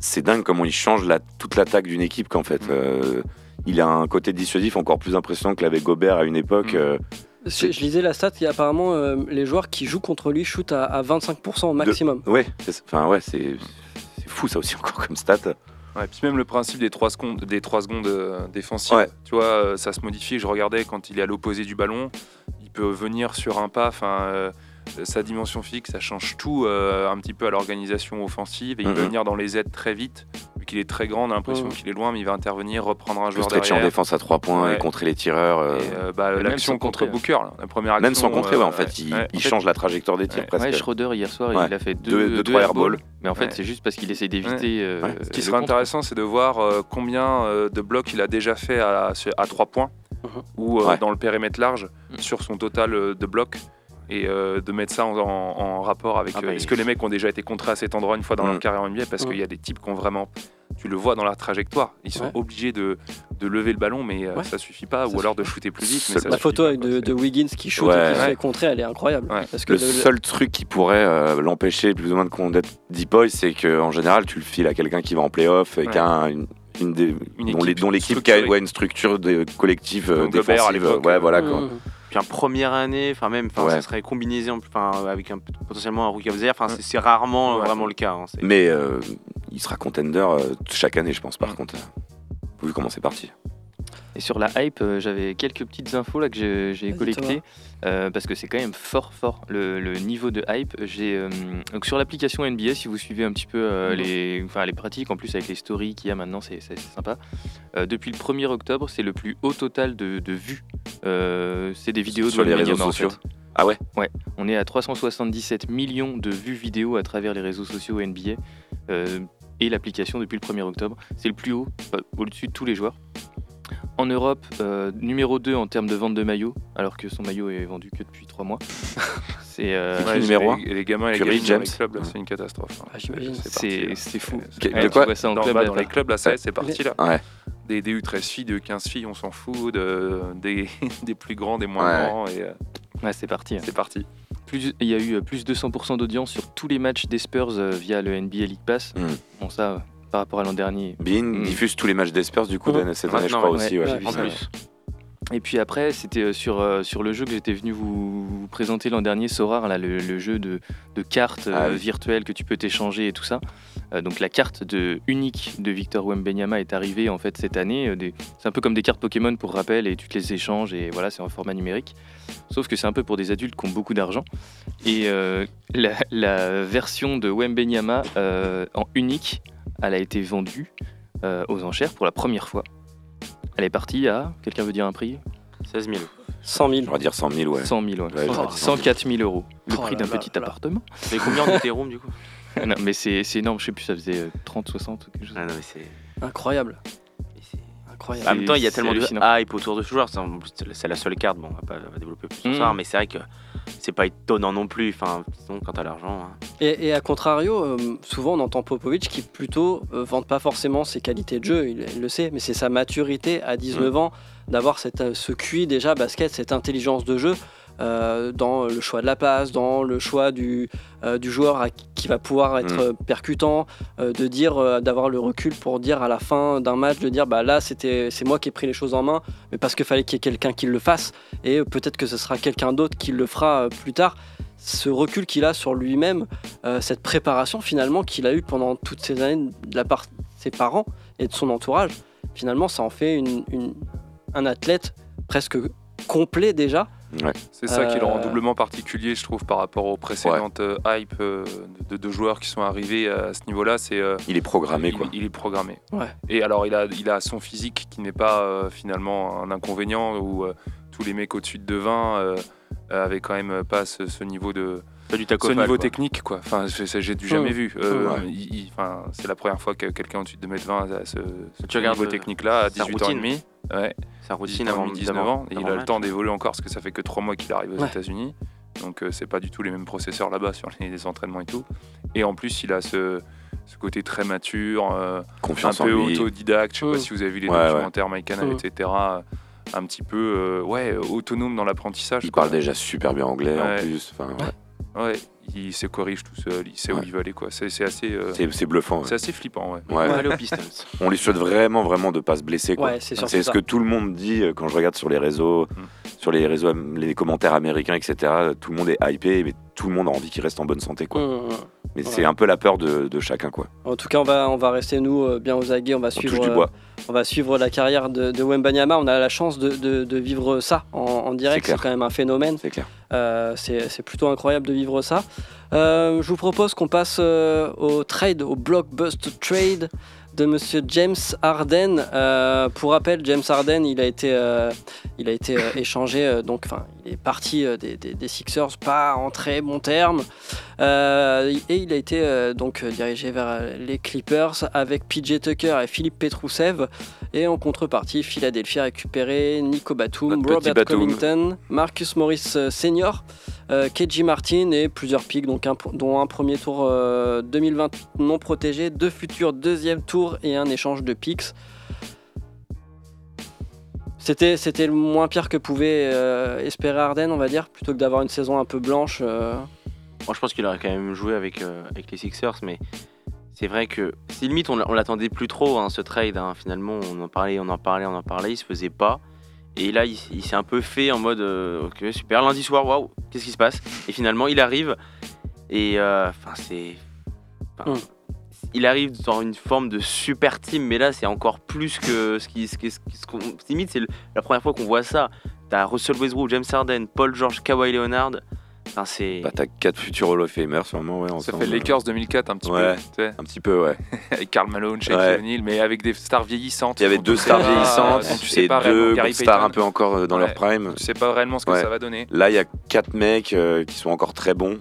c'est dingue comment il change la, toute l'attaque d'une équipe qu'en fait. Mm. euh, il a un côté dissuasif encore plus impressionnant que l'avait Gobert à une époque. Mm. euh, je, je lisais la stat, et apparemment, euh, les joueurs qui jouent contre lui shootent à, à 25% au maximum. ouais, c'est, enfin, ouais, c'est fou ça aussi encore comme stat. Ouais, puis même le principe des 3 secondes, des 3 secondes euh, défensives, Ouais. tu vois, euh, ça se modifie. Je regardais quand il est à l'opposé du ballon, il peut venir sur un pas, enfin. euh, sa dimension fixe, ça change tout euh, un petit peu à l'organisation offensive et il peut Mhm. venir dans les aides très vite. Qu'il est très grand, on a l'impression qu'il est loin, mais il va intervenir, reprendre un joueur stretcher en derrière. défense à 3 points Ouais. et contrer les tireurs. euh, euh, bah, l'action contre contrer, Booker, là, la première action. même sans contrer, ouais, en euh, fait, il, ouais. il En fait, change la trajectoire des tirs Ouais. presque. Ouais, Schroeder hier soir, Ouais. il a fait Deux- deux, deux, airballs. Mais en fait, Ouais. c'est juste parce qu'il essaye d'éviter. euh, Ouais. Ce qui serait intéressant, c'est de voir euh, combien euh, de blocs il a déjà fait à, à 3 points Mhm. ou dans le périmètre large Mhm. sur son total de blocs et euh, de mettre ça en, en- en rapport avec Ah bah, euh, il- est-ce que les mecs ont déjà été contrés à cet endroit une fois dans Mhm. leur carrière en NBA parce qu'il y a des types qui ont vraiment tu le vois dans leur trajectoire ils sont Ouais. obligés de, de lever le ballon mais euh, Ouais. ça suffit pas Ça ou alors de shooter plus vite mais Seul- ça La photo pas, de, Wiggins qui shoot Ouais. et qui se fait contrer, elle est incroyable. Ouais. Parce que Le le- seul truc qui pourrait euh, l'empêcher plus ou moins de d'être deep boy, c'est qu'en général, tu le files à quelqu'un qui va en playoff et qui a un- une, une des- Une dont l'équipe qui a une structure de, collective euh, à défensive. ouais, voilà quoi. Mmh. Puis en première année, enfin même, enfin Ouais. ça serait combiné en- enfin avec un, potentiellement un rookie of the year. Enfin c'est- rarement euh, Ouais. vraiment le cas. hein. Mais euh, il sera contender euh, chaque année, je pense, par contre. Vu comment c'est parti? Et sur la hype, euh, j'avais quelques petites infos là que j'ai- collectées euh, parce que c'est quand même fort fort le, le niveau de hype. J'ai euh, donc sur l'application NBA, si vous suivez un petit peu euh, les, enfin les pratiques, en plus avec les stories qu'il y a maintenant, c'est sympa. Euh, depuis le 1er octobre, c'est le plus haut total de, de vues. Euh, c'est des vidéos Sur de les réseaux en sociaux. fait. Ah ouais? On est à 377 millions de vues vidéo à travers les réseaux sociaux NBA euh, et l'application depuis le 1er octobre. C'est le plus haut, au-dessus de tous les joueurs. En Europe, euh, numéro 2 en termes de vente de maillots, alors que son maillot est vendu que depuis 3 mois. c'est euh, Ouais, numéro les, les gamins et les Curry, gamines dans James. les clubs, c'est une catastrophe. hein. Ah, c'est fou. C'est- De Ouais, quoi tu ça en dans, club, bah, dans les clubs, là, ça y est, c'est parti là. Ouais. Des, des U13 filles, des U15 filles, on s'en fout. de- des, des plus grands, des moins Ouais. grands, et euh, Ouais, c'est parti. hein. c'est parti. Plus, il y a eu euh, plus de 200% d'audience sur tous les matchs des Spurs euh, via le NBA League Pass. Mm. Bon, ça, euh, par rapport à l'an dernier. Bean Mm. diffuse tous les matchs des Spurs du coup d'année- cette année, je crois ouais. aussi. Ouais. Ouais, j'ai vu En ça, plus. Et puis après, c'était euh, sur, euh, sur le jeu que j'étais venu vous, vous présenter l'an dernier, Sorar, là, le, le jeu de, de cartes euh, Ah oui. virtuelles que tu peux t'échanger et tout ça. Euh, donc la carte de, unique de Victor Wembanyama est arrivée en fait cette année. Euh, C'est un peu comme des cartes Pokémon pour rappel et tu te les échanges et voilà, c'est en format numérique. Sauf que c'est un peu pour des adultes qui ont beaucoup d'argent. Et euh, la, la version de Wembanyama euh, en unique, elle a été vendue euh, aux enchères pour la première fois. Elle est partie à, quelqu'un veut dire un prix? 16 000. 100 000. On va dire 100 000, ouais. 100 000, ouais. Ouais, j'aurais dit 100 000. 104 000 euros. Le Oh prix d'un petit là. appartement. Mais combien en Ethereum du coup? Non, mais c'est c'est énorme, je sais plus, ça faisait euh, 30, 60, quelque chose. Ah non, mais c'est. Incroyable. mais c'est- Incroyable. En même temps, il y a tellement de hype autour de ce joueur. C'est la seule carte. Bon, on va pas développer plus sur Mm. ça, mais c'est vrai que c'est pas étonnant non plus. Enfin, sinon, quand t'as l'argent. hein. Et, et à contrario, euh, souvent on entend Popovic qui plutôt euh, vante pas forcément ses qualités de jeu, il, il le sait, mais c'est sa maturité à 19 ans d'avoir euh, ce QI déjà basket, cette intelligence de jeu euh, dans le choix de la passe, dans le choix du, euh, du joueur à- qui va pouvoir être Mm. percutant, euh, de dire, d'avoir le recul pour dire à la fin d'un match, de dire bah là c'était c'est moi qui ai pris les choses en main, mais parce qu'il fallait qu'il y ait quelqu'un qui le fasse et peut-être que ce sera quelqu'un d'autre qui le fera plus tard. Ce recul qu'il a sur lui-même, euh, cette préparation finalement qu'il a eue pendant toutes ces années de la part de ses parents et de son entourage, finalement ça en fait une- une- un athlète presque complet déjà. C'est ça qui le rend Euh, doublement particulier, je trouve, par rapport aux précédentes euh, hype euh, de, de joueurs qui sont arrivés à ce niveau-là. C'est euh, Il est programmé, il, quoi. il est programmé. Ouais. Et alors, il a, il a son physique qui n'est pas euh, finalement un inconvénient où euh, tous les mecs au-dessus de 20 euh, avaient quand même pas ce, ce niveau de du ce niveau technique quoi. Enfin, j'ai du jamais Mmh. vu. Euh, Ouais. il- il- enfin, c'est la première fois que quelqu'un au-dessus de 2m20 a ce, ce Tu regardes, niveau technique là à sa 18 ans et demi. Ouais. Sa routine 18 ans et avant demi, 19 d'avant- ans. Et il a le temps d'évoluer encore parce que ça fait que 3 mois qu'il arrive aux Ouais. États-Unis. Donc euh, c'est pas du tout les mêmes processeurs là-bas sur les, les entraînements et tout. Et en plus, il a ce, ce côté très mature, euh, un Confiance peu lui. autodidacte. Je sais pas si vous avez vu les Ouais, ouais. documentaires Mike Canal, Mm. etc. Un petit peu euh, ouais, autonome dans l'apprentissage. Il quoi. parle déjà super bien anglais en plus. Enfin, ouais. Il se corrige tout seul, il sait où il va aller. quoi. C'est assez, euh, C'est c'est bluffant. ouais. c'est assez flippant. Ouais. Ouais. On va aller. On lui souhaite vraiment, vraiment de pas se blesser. quoi. Ouais, c'est ce que tout le monde dit euh, quand je regarde sur les réseaux, Mm. Sur les réseaux, les commentaires américains, etc. Tout le monde est hypé, mais tout le monde a envie qu'il reste en bonne santé. Quoi. Mais c'est un peu la peur de, de chacun. Quoi. En tout cas, on va, on va rester nous euh, bien aux aguets, on va On suivre, touche du euh, bois. on va suivre la carrière de, de Wembanyama. On a la chance de, de- de vivre ça en, en direct, C'est quand même un phénomène. C'est clair. Euh, c'est c'est plutôt incroyable de vivre ça. Euh, je vous propose qu'on passe euh, au trade, au blockbuster trade de Monsieur James Harden. Euh, pour rappel, James Harden, il a été, euh, il a été euh, échangé, donc, enfin, il est parti des, des- des Sixers, pas en très bon terme, et il a été donc dirigé vers les Clippers avec PJ Tucker et Philippe Petrousev. Et en contrepartie, Philadelphie a récupéré Nico Batum, Notre Robert Batum. Covington, Marcus Morris Senior, euh, KJ Martin et plusieurs un- dont un premier tour euh, 2020 non protégé, deux futurs deuxième tour et un échange de picks. C'était, le moins pire que pouvait euh, espérer Arden, on va dire, plutôt que d'avoir une saison un peu blanche. euh, Moi, je pense qu'il aurait quand même joué avec, euh, les Sixers, mais c'est vrai que c'est limite, on l'attendait plus trop, hein, ce trade. hein. Finalement, on en parlait, on en parlait, on en parlait, il se faisait pas. Et là, il, il s'est un peu fait en mode euh, Ok, super, lundi soir, waouh, qu'est-ce qui se passe? Et finalement, il arrive, et euh, enfin, c'est. enfin, Mm. il arrive dans une forme de super team, mais là c'est encore plus que ce qui, ce qui- ce qui- ce limite, c'est la première fois qu'on voit ça. T'as Russell Westbrook, James Harden, Paul George, Kawhi Leonard. Enfin, c'est Bah, t'as quatre futurs Hall of Famers, vraiment, ouais. Ça fait Lakers 2004 un petit Ouais. peu, Un petit peu, ouais. avec Karl Malone, Shaquille Ouais. O'Neal, mais avec des stars vieillissantes. Il y avait deux stars vieillissantes tu sais et pas deux Gary stars Payton. un peu encore euh, dans Ouais. leur prime. Tu sais pas réellement ce que Ouais. ça va donner. Là, il y a quatre mecs euh, qui sont encore très bons.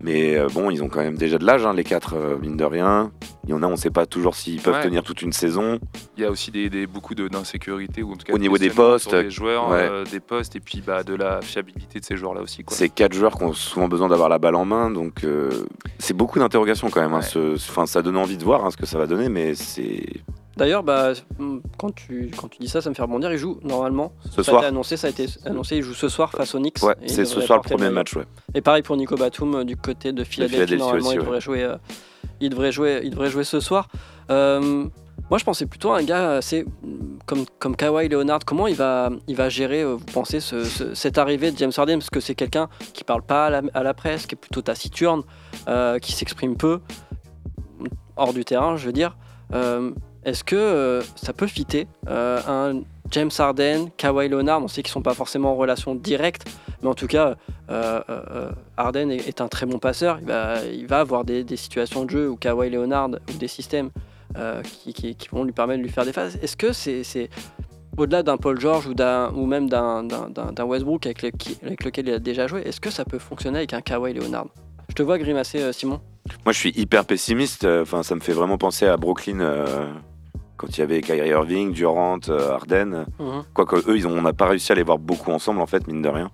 Mais euh, bon, ils ont quand même déjà de l'âge, hein, les quatre, euh, mine de rien. Il y en a, on sait pas toujours s'ils peuvent Ouais. tenir toute une saison. Il y a aussi des, des- beaucoup de- d'insécurité ou en tout cas Au niveau des postes, les joueurs, ouais. euh, des postes et puis bah, de la fiabilité de ces joueurs-là aussi. Quoi. C'est quatre joueurs qui ont souvent besoin d'avoir la balle en main, donc euh, c'est beaucoup d'interrogations quand même. hein, Ouais. ce- Enfin, ça donne envie de voir hein, ce que ça va donner, mais c'est D'ailleurs, bah, hmm, quand, tu, quand tu dis ça, ça me fait rebondir. Il joue normalement. ce ça soir. a été annoncé, ça a été annoncé. Il joue ce soir face aux Knicks. Ouais, c'est ce soir le premier match, ouais. Et pareil pour Nico Batum euh, du côté de Philadelphie. Philadelphie normalement, aussi, il, ouais. devrait jouer, euh, il, devrait jouer, il devrait jouer ce soir. Euh, moi, je pensais plutôt à un gars assez mm, comme, comme Kawhi Leonard. Comment il va, il va gérer, vous pensez, ce- ce- cette arrivée de James Harden? Parce que c'est quelqu'un qui parle pas à la, à la presse, qui est plutôt taciturne, euh, qui s'exprime peu, hors du terrain, je veux dire. Euh, Est-ce que euh, ça peut fitter euh, un James Harden, Kawhi Leonard On sait qu'ils sont pas forcément en relation directe, mais en tout cas, euh, euh, Harden est, un très bon passeur. Il va, avoir des, situations de jeu où Kawhi Leonard ou des systèmes qui, vont lui permettre de lui faire des phases. Est-ce que c'est au-delà d'un Paul George ou, ou même d'un Westbrook avec, avec lequel il a déjà joué, est-ce que ça peut fonctionner avec un Kawhi Leonard? Je te vois grimacer, Simon. Moi, je suis hyper pessimiste. euh, Enfin, ça me fait vraiment penser à Brooklyn euh, quand il y avait Kyrie Irving, Durant, euh, Harden. Mhm. Quoique eux, ils ont, on n'a pas réussi à les voir beaucoup ensemble, en fait, mine de rien.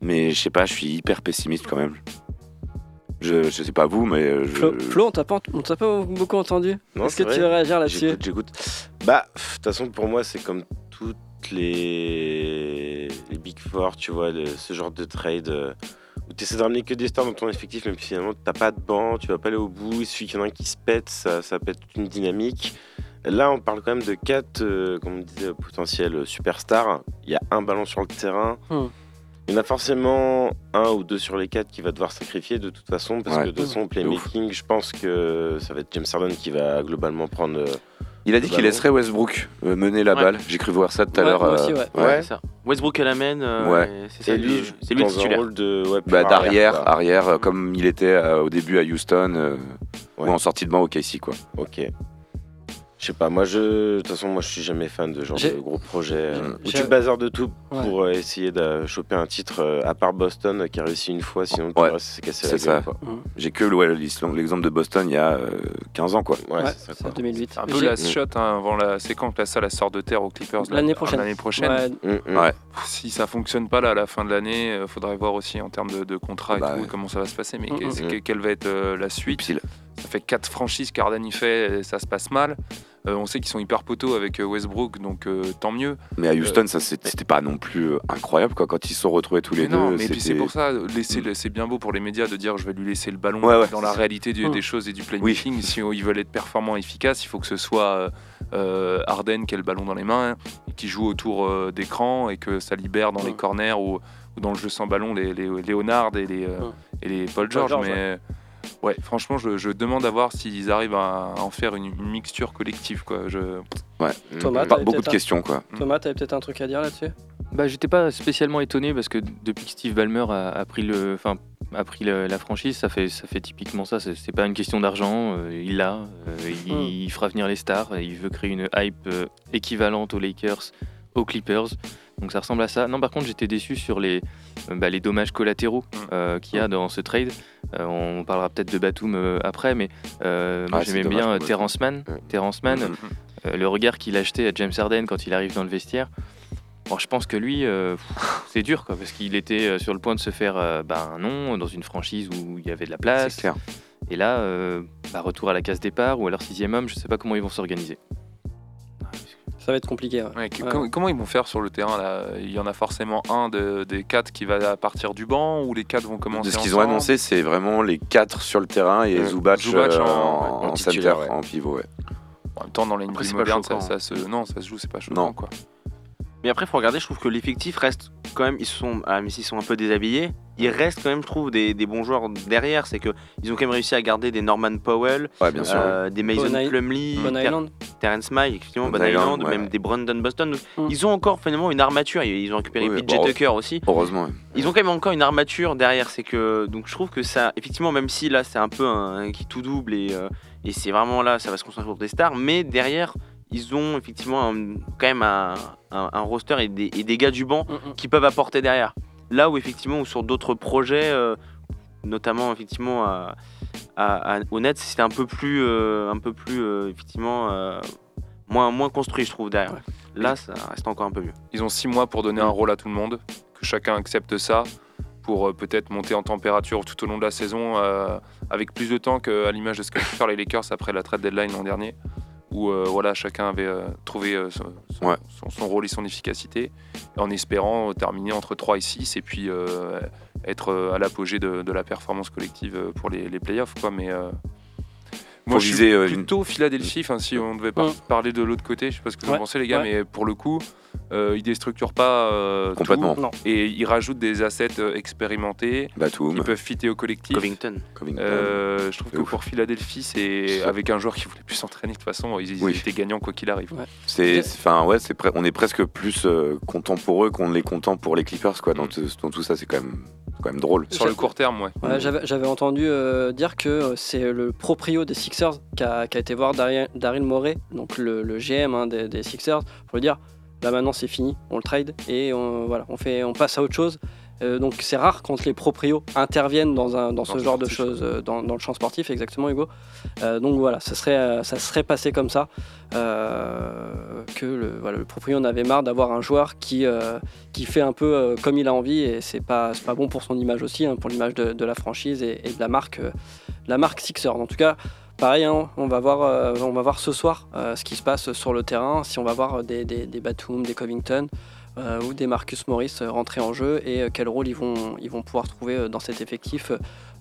Mais je sais pas, je suis hyper pessimiste quand même. Je, je sais pas vous, mais euh, je, Flo, Flo, on t'a pas, on t'a pas beaucoup entendu. Non, Est-ce que tu veux réagir là-dessus J'écoute, j'écoute. Bah, de toute façon, pour moi, c'est comme toutes les, les Big Four, tu vois, le- ce genre de trade euh, tu essaies de ramener que des stars dans ton effectif, même si finalement, t'as pas de banc, tu vas pas aller au bout, il suffit qu'il y en a un qui se pète, ça, ça pète toute une dynamique. Là, on parle quand même de quatre, euh, comme on disait, potentiels superstars. Il y a un ballon sur le terrain. Hmm. Il y en a forcément un ou deux sur les quatre qui va devoir sacrifier de toute façon, parce Ouais. que de toute façon, au ouf. playmaking, je pense que ça va être James Harden qui va globalement prendre. euh, Il a dit qu'il laisserait Westbrook euh, mener la Ouais. balle. J'ai cru voir ça tout à Ouais, l'heure. moi euh, aussi, ouais. Ça. Westbrook à la main, euh, Ouais. et c'est ça. Lui, c'est lui le dans un titulaire. rôle de ouais, Bah, d'arrière, quoi. arrière, euh, comme il était euh, au début à Houston euh, Ouais. ou en sortie de banc au KC, quoi. Ok. Je sais pas, moi je. De toute façon, moi je suis jamais fan de genre de gros projets euh, où J'ai- tu bazardes de tout Ouais. pour euh, essayer de choper un titre, euh, à part Boston euh, qui a réussi une fois, sinon Ouais. le reste c'est cassé la C'est gueule. ça. J'ai que le- ouais, l'exemple de Boston il y a euh, 15 ans, quoi. Ouais, Ouais, c'est ça c'est quoi. 2008. C'est un peu J'ai- la shot hein, avant la. C'est quand que la sort de terre aux Clippers là, L'année prochaine. L'année prochaine. Ouais, Mm, mm. Ouais. Si ça fonctionne pas là à la fin de l'année, euh, faudrait voir aussi en termes de, de contrat et Bah tout ouais. comment ça va se passer. Mais Mm, mm. quelle va être euh, la suite? Ça fait quatre franchises qu'Arden y fait, et ça se passe mal. Euh, on sait qu'ils sont hyper poteaux avec euh, Westbrook, donc euh, tant mieux. mais à Houston, ça c'est- c'était pas non plus incroyable, quoi. Quand ils se sont retrouvés tous les non, deux, mais puis c'est pour ça, laisser le- c'est bien beau pour les médias de dire je vais lui laisser le ballon Ouais, ouais. dans la réalité du- Mm. des choses et du playmaking. Si ils veulent être performants, efficaces, il faut que ce soit Harden qui a le ballon dans les mains, hein, et qui joue autour euh, d'écran et que ça libère dans les Mm. corners ou, ou dans le jeu sans ballon les, les Léonard et les, Mm. et les Paul George. George, mais ouais. franchement, je, je demande à voir s'ils arrivent à en faire une, une mixture collective. Quoi. Je, Mm, Thomas. Pas t'avais beaucoup de peut-être un- questions, quoi. Thomas, t'avais peut-être un truc à dire là-dessus? Bah, j'étais pas spécialement étonné parce que depuis que Steve Ballmer a, a pris le, enfin, a pris le- la franchise, ça fait, ça fait typiquement ça. C'est pas une question d'argent. euh, il l'a, euh, il, Hmm. il fera venir les stars. il veut créer une hype euh, équivalente aux Lakers, aux Clippers. Donc ça ressemble à ça. Non, par contre, j'étais déçu sur les, euh, bah, les dommages collatéraux Hmm. euh, qu'il y a dans ce trade. Euh, on parlera peut-être de Batum après, mais euh, moi Ah, j'aimais bien Terrence Mann. Ouais. Terrence Mann, le regard qu'il a acheté à James Harden quand il arrive dans le vestiaire. Bon, je pense que lui, c'est dur, quoi, parce qu'il était sur le point de se faire bah, un nom dans une franchise où il y avait de la place. Clair. Et là, bah, retour à la case départ ou alors sixième homme, je sais pas comment ils vont s'organiser. Ça va être compliqué. ouais. Ouais, que- Ouais. com- Comment ils vont faire sur le terrain là? Il y en a forcément un de- des quatre qui va partir du banc ou les quatre vont commencer De ce qu'ils ont annoncé, c'est vraiment les quatre sur le terrain et Ouais. Zubac, Zubac euh, en- en, en en titulaire, center, ouais. en pivot. Ouais. En même temps, dans les Après, modernes, ça, ça se... non, ça se joue, c'est pas choquant Non. quoi. Mais après, faut regarder, je trouve que l'effectif reste quand même, ils sont, ah, mais s'ils sont un peu déshabillés, il reste quand même, je trouve, des, des bons joueurs derrière. C'est que ils ont quand même réussi à garder des Norman Powell, Ouais, bien sûr. euh, des Mason Bon Plumlee, Bon Ter- Island. Terrence May, effectivement, Bon Bon Island, Island, ouais. même des Brandon Boston. Donc, Mm. Ils ont encore finalement une armature. Ils ont récupéré Oui, PJ bon, Tucker aussi. Heureusement. Ils ont quand même encore une armature derrière. C'est que donc je trouve que ça, effectivement, même si là c'est un peu un, qui tout double et, euh, et c'est vraiment là, ça va se concentrer pour des stars, mais derrière ils ont effectivement un- quand même un, un- un roster et des, et des gars du banc Mm, mm. qui peuvent apporter derrière. Là où effectivement ou sur d'autres projets, euh, notamment effectivement à, à- à- au Nets, c'était un peu plus, euh, un peu plus euh, effectivement euh, moins, moins construit, je trouve derrière. Là, ça reste encore un peu mieux. Ils ont six mois pour donner un rôle à tout le monde, que chacun accepte ça, pour peut-être monter en température tout au long de la saison, euh, avec plus de temps qu'à l'image de ce pu faire les Lakers après la trade deadline l'an dernier, où euh, voilà, chacun avait euh, trouvé euh, son, son- Ouais. son- son rôle et son efficacité, en espérant terminer entre 3 et 6, et puis être à l'apogée de, de la performance collective pour les, les playoffs. Quoi. Mais, moi, je viser, suis euh, une- plutôt Philadelphie, enfin, si on devait par- parler de l'autre côté, je sais pas ce que vous Ouais, en pensez les gars, ouais. mais pour le coup, euh, ils déstructurent pas euh, Complètement. tout, et ils rajoutent des assets euh, expérimentés qui peuvent fitter au collectif. Covington. Covington. Euh, je trouve que ouf. pour Philadelphie, c'est avec un joueur qui voulait plus s'entraîner de toute façon, ils, ils Oui. étaient gagnants quoi qu'il arrive. C'est, c'est- enfin ouais, c'est pre- on est presque plus euh, content pour eux qu'on l'est content pour les Clippers quoi. Dans, Mm. tout- dans tout ça, c'est quand même, quand même drôle. Sur le court terme, ouais. Ouais, j'avais, entendu euh, dire que euh, c'est le proprio des Sixers qui a, été voir Daryl, Daryl Morey, donc le, le GM hein, des, des Sixers, pour lui dire là maintenant c'est fini, on le trade et on, voilà, on, fait, on passe à autre chose. Euh, donc c'est rare quand les proprios interviennent dans, un, dans ce Dans genre de choses, euh, dans, dans le champ sportif, exactement Hugo. Euh, donc voilà, ça serait, ça serait passé comme ça, que le, voilà, le proprio en avait marre d'avoir un joueur qui, qui fait un peu comme il a envie et c'est pas, pas bon pour son image aussi, hein, pour l'image de, de la franchise et, et de la marque, la marque Sixer. En tout cas, pareil, hein, on, va voir, euh, on va voir ce soir euh, ce qui se passe sur le terrain, si on va voir des, des, des Batum, des Covington. Euh, ou des Marcus Morris euh, rentrer en jeu et euh, quel rôle ils vont, ils vont pouvoir trouver euh, dans cet effectif euh,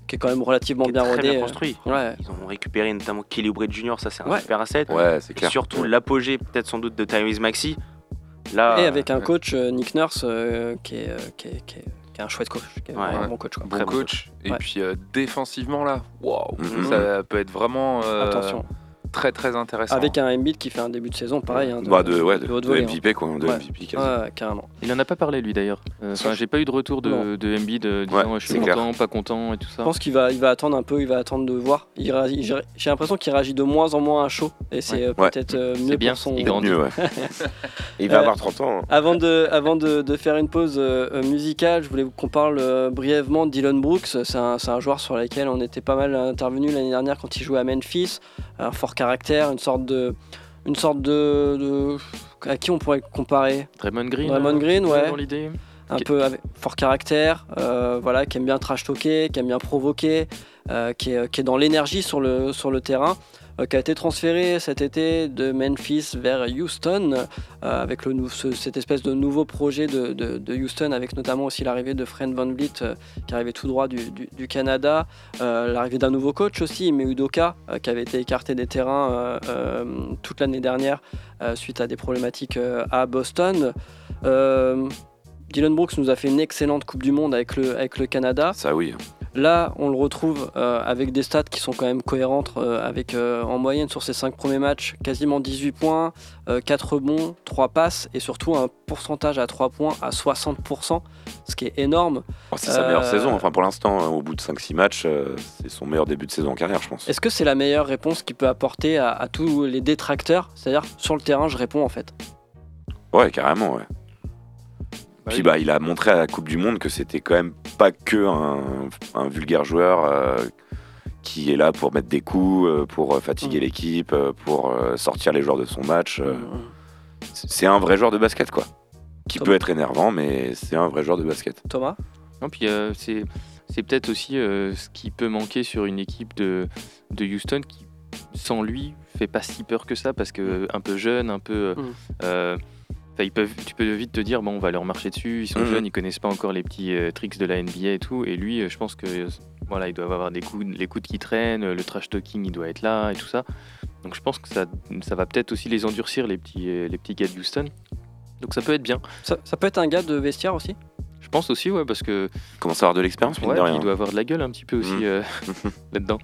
qui est quand même relativement bien rodé. bien euh. construit. Ouais. Ils ont récupéré notamment Kelly Oubre Jr., ça c'est un Ouais. super asset. Ouais, c'est clair. Surtout l'apogée peut-être sans doute de Tyrese Maxi. Là, Et avec un coach, euh, Nick Nurse, euh, qui, est, euh, qui, est, qui, est, qui est un chouette coach, qui est un bon coach. Quoi. Bon coach. Et Ouais. puis euh, défensivement, là, waouh, Mhm. ça peut être vraiment euh, Attention. Très très intéressant. Avec un Embiid qui fait un début de saison pareil. hein, Bah de, ouais, de, haut de volée, MVP quoi, de Ouais. MVP hein. quasi. Ouais, carrément. Il en a pas parlé lui d'ailleurs. Euh, Enfin, j'ai pas eu de retour de, de Embiid euh, disant Ouais, je suis c'est clair. content, pas content et tout ça. Je pense qu'il va, il va attendre un peu, il va attendre de voir. J'ai l'impression qu'il réagit de moins en moins à chaud et c'est euh, Ouais. peut-être euh, mieux bien, pour son. il grandit. Mieux, ouais. Il va Euh, avoir 30 ans. hein. Avant de, avant de, de faire une pause euh, euh, musicale, je voulais qu'on parle euh, brièvement de Dylan Brooks. C'est un, un joueur sur lequel on était pas mal intervenu l'année dernière quand il jouait à Memphis. Un fort caractère, une sorte de. Une sorte de, de- À qui on pourrait comparer Draymond Green. Draymond euh, Green, ouais. Dans l'idée. un Qui- peu avec fort caractère, euh, voilà, qui aime bien trash talker, qui aime bien provoquer, euh, qui, est, qui est dans l'énergie sur le, sur le terrain, qui a été transféré cet été de Memphis vers Houston, euh, avec cette espèce de nouveau projet de, Houston, avec notamment aussi l'arrivée de Fred Van Vliet, euh, qui arrivait tout droit du, Canada, euh, l'arrivée d'un nouveau coach aussi, Ime Udoka, euh, qui avait été écarté des terrains euh, euh, toute l'année dernière euh, suite à des problématiques euh, à Boston. Euh, Dylan Brooks nous a fait une excellente Coupe du Monde avec le, avec le Canada. Ça oui. Là, on le retrouve euh, avec des stats qui sont quand même cohérentes, euh, avec euh, en moyenne sur ses 5 premiers matchs, quasiment 18 points, euh, 4 rebonds, 3 passes et surtout un pourcentage à 3 points à 60%, ce qui est énorme. Oh, c'est sa meilleure saison. Enfin pour l'instant, hein, au bout de 5-6 matchs, c'est son meilleur début de saison en carrière, je pense. Est-ce que c'est la meilleure réponse qu'il peut apporter à, à tous les détracteurs? C'est-à-dire, sur le terrain, je réponds en fait. Ouais, carrément. Ouais. Bah Puis oui. bah, il a montré à la Coupe du Monde que c'était quand même pas que un, un vulgaire joueur euh, qui est là pour mettre des coups, euh, pour euh, fatiguer l'équipe, euh, pour euh, sortir les joueurs de son match. C'est un vrai joueur de basket, quoi. Qui peut être énervant, mais c'est un vrai joueur de basket. Thomas Non, puis euh, c'est c'est peut-être aussi euh, ce qui peut manquer sur une équipe de, de Houston qui, sans lui, fait pas si peur que ça parce que un peu jeune, un peu. Mm. Euh, enfin, ils peuvent, tu peux vite te dire bon, on va leur marcher dessus. Ils sont Mhm. jeunes, ils connaissent pas encore les petits euh, tricks de la NBA et tout. Et lui, euh, je pense que euh, voilà, ils doivent avoir des coups, les coups qui traînent, le trash talking, il doit être là et tout ça. Donc je pense que ça, ça va peut-être aussi les endurcir les petits, euh, les petits gars de Houston. Donc ça peut être bien. Ça, ça peut être un gars de vestiaire aussi? Je pense aussi, ouais, parce que Il commence à avoir de l'expérience, mine ouais, de puis rien. il doit avoir de la gueule un petit peu aussi Mhm. euh, là-dedans.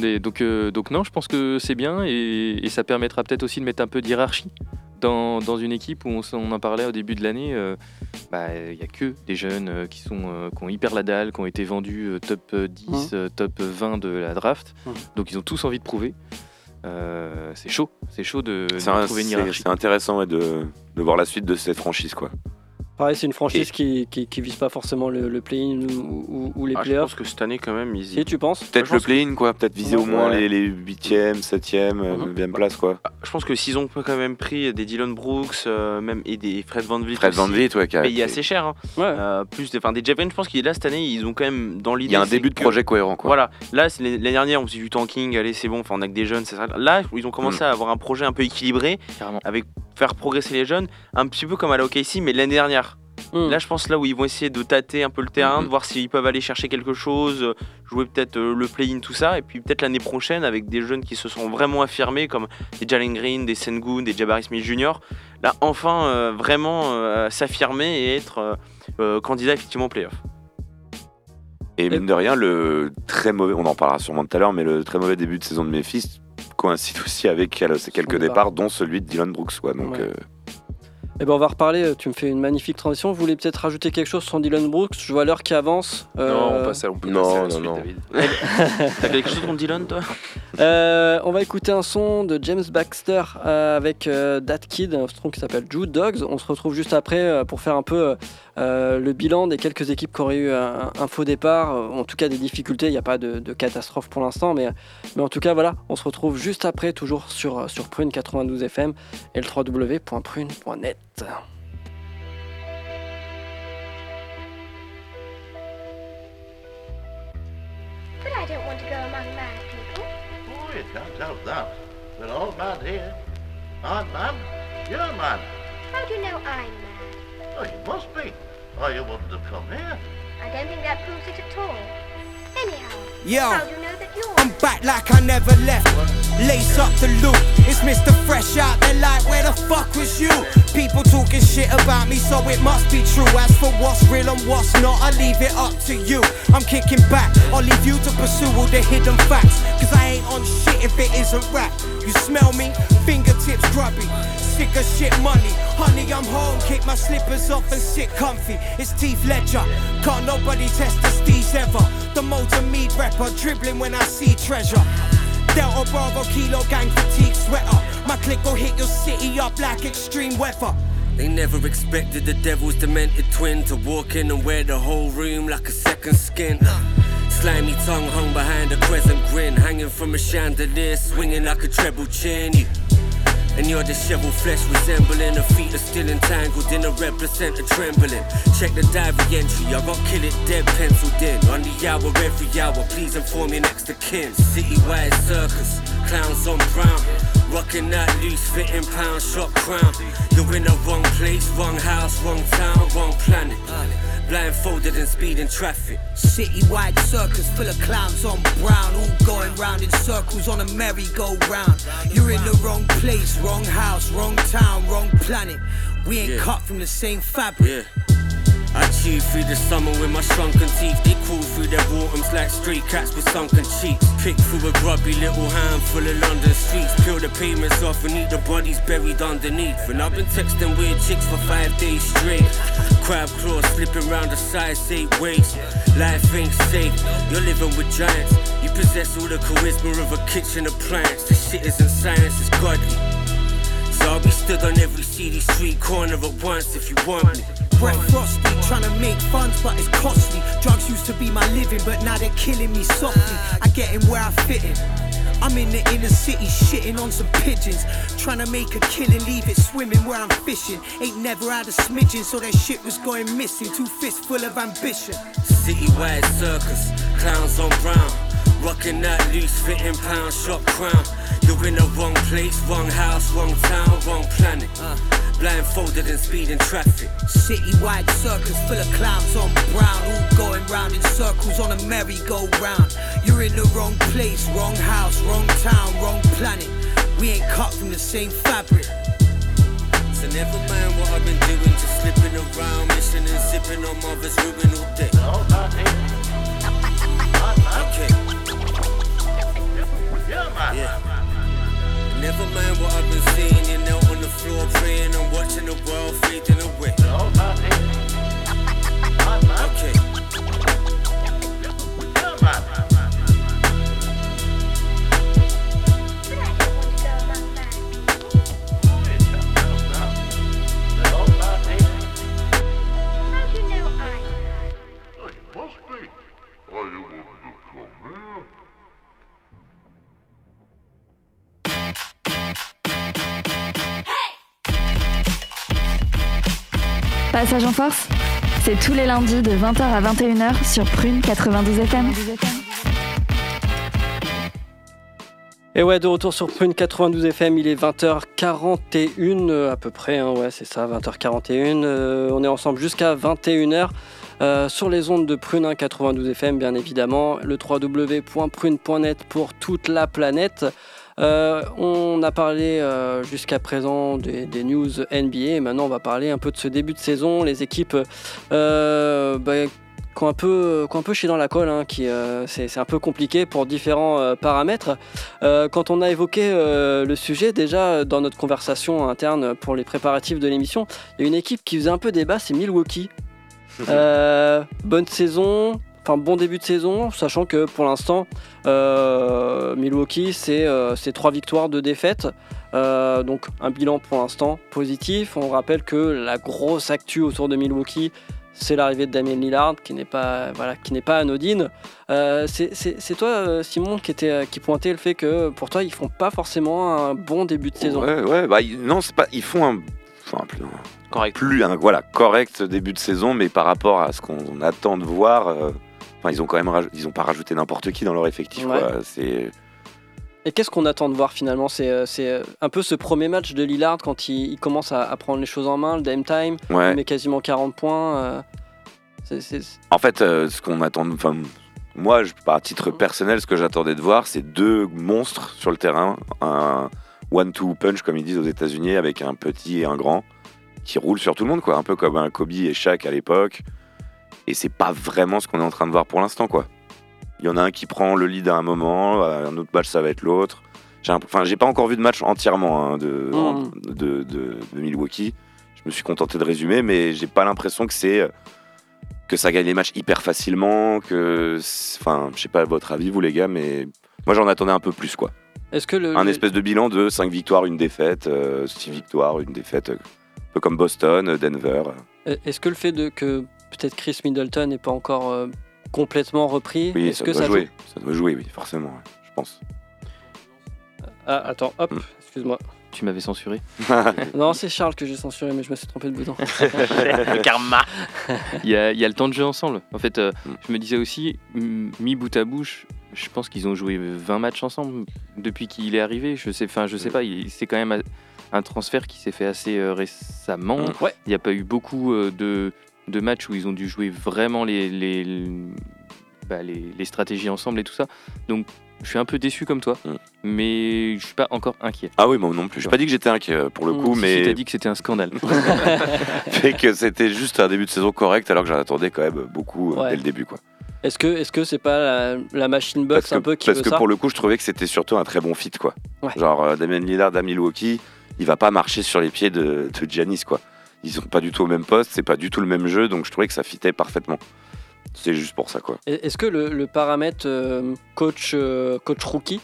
Mais donc, euh, donc non, je pense que c'est bien et, et ça permettra peut-être aussi de mettre un peu d'hierarchie dans, dans une équipe où on, en parlait au début de l'année. euh, bah, Il n'y a que des jeunes euh, qui, sont, euh, qui ont hyper la dalle, qui ont été vendus euh, top euh, 10, Mhm. euh, top 20 de la draft. Donc ils ont tous envie de prouver. Euh, c'est chaud, c'est chaud de, de un- trouver une c'est- hiérarchie. c'est intéressant ouais, de, de voir la suite de cette franchise. quoi. Pareil, c'est une franchise qui, qui, qui vise pas forcément le, le play-in ou, ou- ou les Ah, je playoffs. pense que cette année, quand même, ils y- Si tu penses Peut-être je le play-in, quoi. Peut-être viser Ouais. au moins Ouais. les, les 8e, 7e, Mhm. 9e place, quoi. Je pense que s'ils ont quand même pris des Dylan Brooks euh, même, et des Fred Van Vliet, Fred Van aussi, Vliet, ouais, qui a- payé assez cher. hein. Ouais. Euh, plus des, enfin, des Green, je pense qu'il là cette année, ils ont quand même dans l'idée. il y a un début de que- projet cohérent, quoi. Voilà, là c'est l'année dernière on faisait du tanking, allez c'est bon, enfin on a que des jeunes, c'est ça. Là ils ont commencé à avoir un projet un peu équilibré, Carrément. avec faire progresser les jeunes, un petit peu comme à la OKC mais l'année dernière. Hmm. Là je pense là où ils vont essayer de tâter un peu le terrain, de voir s'ils peuvent aller chercher quelque chose, euh, jouer peut-être euh, le play-in tout ça, et puis peut-être l'année prochaine avec des jeunes qui se sont vraiment affirmés comme des Jalen Green, des Sengun, des Jabari Smith Jr. Là enfin euh, vraiment euh, s'affirmer et être euh, euh, candidat effectivement au playoff. Et mine de rien, le très mauvais, on en parlera sûrement tout à l'heure, mais le très mauvais début de saison de Memphis coïncide aussi avec ces quelques départs, dont celui de Dylan Brooks, quoi. Donc, Ouais. Eh ben on va reparler, euh, tu me fais une magnifique transition. Vous voulez peut-être rajouter quelque chose sur Dylan Brooks? Je vois l'heure qui avance. Euh, Non, on, passe à, on peut non, passer à la non, suite, non. David. T'as quelque chose contre Dylan toi? Euh, on va écouter un son de James Baxter euh, avec euh, That Kid, un son qui s'appelle Jude Dogs. On se retrouve juste après euh, pour faire un peu euh, le bilan des quelques équipes qui auraient eu un, un faux départ, en tout cas des difficultés. Il n'y a pas de, de catastrophe pour l'instant, mais, mais en tout cas voilà, on se retrouve juste après, toujours sur, sur Prune 92 FM et le www.prune.net. But I don't want to go among mad people. Oh, you can't help that. We're all mad here. I'm mad. You're mad. How do you know I'm mad? Oh, you must be. Or you wouldn't have come here. I don't think that proves it at all. Anyhow, Yo, how do you know that you're I'm back like I never left. Lace up the loop. It's Mr. Fresh out there, like, where the fuck was you? People talking shit about me, so it must be true. As for what's real and what's not, I leave it up to you. I'm kicking back, I'll leave you to pursue all the hidden facts. Cause I ain't on shit if it isn't rap. You smell me? Fingertips grubby. Sick of shit money. Honey, I'm home, kick my slippers off and sit comfy. It's Teeth Ledger. Can't nobody test the steez ever. The motor meat rapper dribbling when I see treasure. Delta Bravo Kilo Gang fatigue sweater. My click will hit your city up like extreme weather. They never expected the devil's demented twin to walk in and wear the whole room like a second skin. Slimy tongue hung behind a crescent grin, hanging from a chandelier, swinging like a treble chin. And your disheveled flesh resembling a feet are still entangled in a red placenta trembling. Check the diary entry, I got kill it dead penciled in. On the hour, every hour, please inform your next of kin. Citywide circus, clowns on brown. Rocking that loose fitting pound shop crown. You're in the wrong place, wrong house, wrong town, wrong planet. Blindfolded and speeding traffic. Citywide circus full of clowns on brown, all going round in circles on a merry-go-round. You're in the wrong place, wrong house, wrong town, wrong planet. We ain't Yeah. cut from the same fabric. Yeah. Through the summer with my shrunken teeth. They crawl through their autumns like stray cats with sunken cheeks. Pick through a grubby little handful of London streets. Peel the pavements off and eat the bodies buried underneath. And I've been texting weird chicks for five days straight. Crab claws slipping round the size eight waist. Life ain't safe. You're living with giants. You possess all the charisma of a kitchen appliance. The shit isn't science, it's godly. So I'll be stood on every city street corner at once if you want me. Brett Frosty trying to make funds, but it's costly. Drugs used to be my living, but now they're killing me softly. I get in where I fit in. I'm in the inner city shitting on some pigeons. Trying to make a killing, leave it swimming where I'm fishing. Ain't never had a smidgen, so that shit was going missing. Two fists full of ambition. Citywide circus, clowns on brown. Rocking that loose fitting pound shop crown. You're in the wrong place, wrong house, wrong town, wrong planet. Uh. Blindfolded and speeding traffic. Citywide circus full of clowns on brown, all going round in circles on a merry-go-round. You're in the wrong place, wrong house, wrong town, wrong planet. We ain't cut from the same fabric. So never mind what I've been doing, just slipping around, missing and sipping on mother's ruin all day. Okay. Yeah. Never mind what I've been seeing, you know, on the floor praying and watching the world fading away. Okay. En force, c'est tous les lundis de 20h à 21h sur Prune 92 FM. Et ouais, de retour sur Prune 92 FM, il est 20h41 euh, à peu près, hein, ouais c'est ça, 20h41. Euh, on est ensemble jusqu'à 21h euh, sur les ondes de Prune hein, 92 FM bien évidemment, le www.prune.net pour toute la planète. Euh, on a parlé euh, jusqu'à présent des, des news NBA et maintenant on va parler un peu de ce début de saison, les équipes euh, bah, qui ont un peu, qui ont un peu chié dans la colle, hein, qui, euh, c'est, un peu compliqué pour différents paramètres. Quand on a évoqué le sujet, déjà dans notre conversation interne pour les préparatifs de l'émission, il y a une équipe qui faisait un peu débat, c'est Milwaukee. Bonne saison, enfin bon début de saison, sachant que pour l'instant, euh, Milwaukee, c'est euh, c'est trois victoires, deux défaites. Euh, donc un bilan pour l'instant positif. On rappelle que la grosse actu autour de Milwaukee, c'est l'arrivée de Damien Lillard, qui n'est pas, voilà, qui n'est pas anodine. Euh, c'est- c'est c'est toi, Simon, qui, était, qui pointait le fait que pour toi, ils font pas forcément un bon début de saison. Ouais, ouais, bah, ils- non, c'est pas. Ils font un. Enfin, plus, Correct. plus un voilà, correct début de saison, mais par rapport à ce qu'on attend de voir, euh, enfin, ils ont quand même raj- ils ont pas rajouté n'importe qui dans leur effectif. Ouais. quoi. C'est Et qu'est-ce qu'on attend de voir finalement? C'est euh, c'est, euh, un peu ce premier match de Lillard quand il, il commence à, à prendre les choses en main, le dame time, Ouais. il met quasiment 40 points. euh, c'est- c'est- En fait, euh, ce qu'on attend, enfin, moi, je, à titre personnel, ce que j'attendais de voir, c'est deux monstres sur le terrain, un one-two punch, comme ils disent aux États-Unis, avec un petit et un grand, qui roulent sur tout le monde, quoi, un peu comme un Kobe et Shaq à l'époque. Et c'est pas vraiment ce qu'on est en train de voir pour l'instant, quoi. Il y en a un qui prend le lead à un moment, à un autre match, ça va être l'autre. Enfin, j'ai pas encore vu de match entièrement hein, de, Mhm. de, de- de Milwaukee. Je me suis contenté de résumer, mais j'ai pas l'impression que c'est euh, que ça gagne les matchs hyper facilement, que. Enfin, je sais pas votre avis, vous les gars, mais moi j'en attendais un peu plus, quoi. Est-ce que le, Un le- espèce de bilan de 5 victoires, une défaite, 6 victoires, une défaite, euh, un peu comme Boston, euh, Denver. euh, est-ce que le fait de que peut-être Chris Middleton n'est pas encore euh, complètement repris, Oui, est-ce ça que doit ça jouer. joue? Ça doit jouer, oui, forcément, ouais, je pense. Ah, attends, hop, Mm. excuse-moi. Tu m'avais censuré? Non, c'est Charles que j'ai censuré, mais je me suis trompé de bouton. Le karma. Il y, a, il y a le temps de jeu ensemble. En fait, euh, Mm. je me disais aussi, mis bout à bouche, je pense qu'ils ont joué 20 matchs ensemble depuis qu'il est arrivé. Je sais, enfin, je sais pas, il- c'est quand même un transfert qui s'est fait assez euh, récemment. Mm. Ouais. Il n'y a pas eu beaucoup euh, de, de matchs où ils ont dû jouer vraiment les, les, bah, les, les stratégies ensemble et tout ça. Donc, je suis un peu déçu comme toi, Mm. mais je suis pas encore inquiet. Ah oui, moi non plus. J'ai pas dit que j'étais inquiet euh, pour le Mm, coup, Si, mais tu as dit que c'était un scandale. fait que c'était juste un début de saison correct, alors que j'en attendais quand même beaucoup euh, Ouais. dès le début, quoi. Est-ce que est-ce que c'est pas la, la machine box parce que, un peu qui parce veut que ça pour le coup, je trouvais que c'était surtout un très bon fit, quoi. Ouais. Genre euh, Damien Lillard à Milwaukee, il va pas marcher sur les pieds de, de Giannis, quoi. Ils sont pas du tout au même poste, c'est pas du tout le même jeu, donc je trouvais que ça fitait parfaitement. C'est juste pour ça, quoi. Est- Est-ce que le, le paramètre euh, coach euh, coach rookie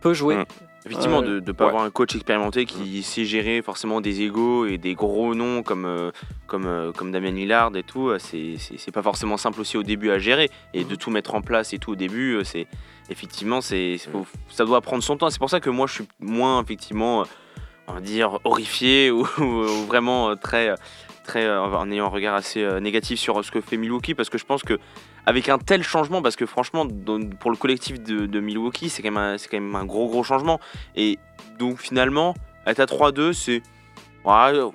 peut jouer? Mm. Effectivement, Ouais. de ne pas Ouais. avoir un coach expérimenté qui sait gérer forcément des égos et des gros noms comme, euh, comme, euh, comme Damien Lillard et tout, euh, c'est pas forcément simple aussi au début à gérer. Et de tout mettre en place et tout au début, euh, c'est effectivement, c'est ça doit prendre son temps. C'est pour ça que moi, je suis moins, effectivement, euh, on va dire, horrifié ou, vraiment euh, très, très, euh, en ayant un regard assez euh, négatif sur ce que fait Milwaukee parce que je pense que avec un tel changement, parce que franchement, pour le collectif de, Milwaukee, c'est quand, même un- quand même un gros gros changement. Et donc finalement, être à 3-2, c'est.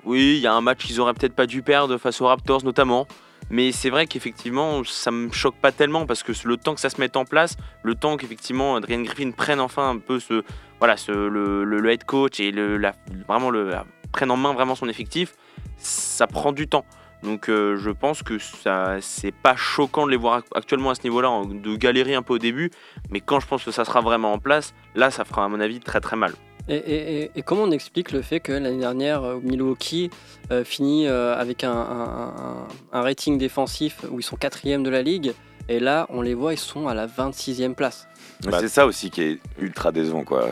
Oui, il y a un match qu'ils auraient peut-être pas dû perdre face aux Raptors notamment. Mais c'est vrai qu'effectivement, ça me choque pas tellement parce que le temps que ça se mette en place, le temps qu'effectivement Adrian Griffin prenne enfin un peu ce, voilà, le, head coach et le, la- vraiment le, la- prenne en main vraiment son effectif, ça prend du temps. Donc euh, je pense que ça c'est pas choquant de les voir ac- actuellement à ce niveau-là, de galérer un peu au début, mais quand je pense que ça sera vraiment en place, là ça fera à mon avis très très mal. Et, comment on explique le fait que l'année dernière, euh, Milwaukee euh, finit avec un- un rating défensif où ils sont quatrième de la ligue, et là, on les voit, ils sont à la 26e place. Bah, c'est ça aussi qui est ultra décevant quoi.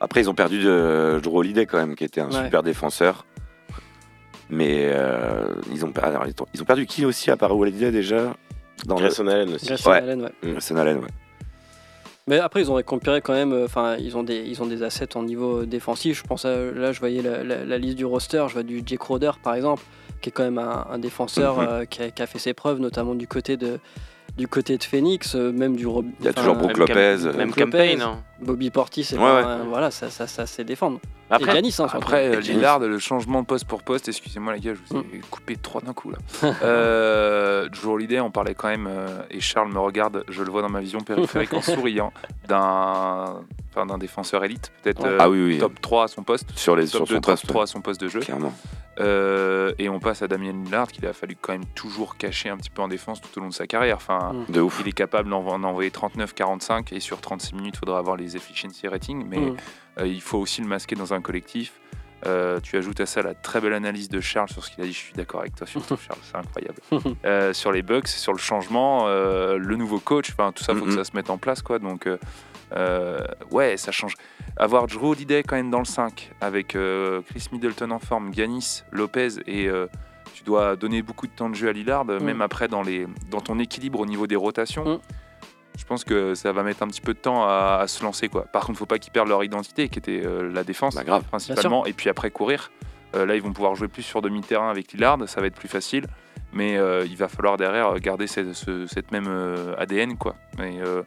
Après ils ont perdu de Drew Holiday quand même qui était un Ouais. super défenseur. Mais euh, ils, ont perdu, ils ont perdu qui aussi à part Holiday déjà? Dans le- Allen aussi. Grayson Ouais. Allen, ouais. Grayson Allen, ouais. Mais après, ils ont récupéré quand même, euh, enfin, ils, ont des, ils ont des assets en niveau défensif. Je pense à, là, je voyais la, la- la liste du roster, je vois du Jake Roder par exemple, qui est quand même un, un défenseur Mhm. euh, qui, a, qui a fait ses preuves, notamment du côté de, du côté de Phoenix, euh, même du. Rob- Il y a toujours Brook Lopez. euh, même hein. Bobby Portis, Ouais, ouais. euh, voilà, ça, ça, ça c'est défendre. Après- et Giannis, hein. Après, euh, Et Lillard, le changement de poste pour poste, excusez-moi les gars, je vous ai Mm. coupé trois d'un coup là. euh, Drew Holiday, on parlait quand même, euh, et Charles me regarde, je le vois dans ma vision périphérique en souriant, d'un enfin, d'un défenseur élite, peut-être Ouais. euh, Ah oui, oui. top 3 à son poste, Sur, les, top sur 2, son top poste, 3 à son poste de jeu. clairement. Euh, et on passe à Damien Lillard, qu'il a fallu quand même toujours cacher un petit peu en défense tout au long de sa carrière. Enfin, Mm. De ouf. il est capable d'en envoyer 39-45 et sur 36 minutes, il faudra avoir les efficiency ratings. Mais Mm. euh, il faut aussi le masquer dans un collectif. Euh, tu ajoutes à ça la très belle analyse de Charles sur ce qu'il a dit. Je suis d'accord avec toi, surtout Charles, c'est incroyable. Euh, sur les bugs, sur le changement, euh, le nouveau coach, enfin tout ça, faut que ça se mette en place, quoi. Donc, euh, ouais, ça change. Avoir Drew Holiday quand même dans le 5 avec euh, Chris Middleton en forme, Giannis, Lopez et euh, tu dois donner beaucoup de temps de jeu à Lillard, même après dans, les, dans ton équilibre au niveau des rotations. Mm. Je pense que ça va mettre un petit peu de temps à, à se lancer. Quoi. Par contre, faut pas qu'ils perdent leur identité, qui était la défense Bah, grave. principalement, et puis après courir. Là, ils vont pouvoir jouer plus sur demi-terrain avec Lillard, ça va être plus facile. Mais euh, il va falloir derrière garder cette, ce- cette même euh, ADN. Quoi. Mais euh,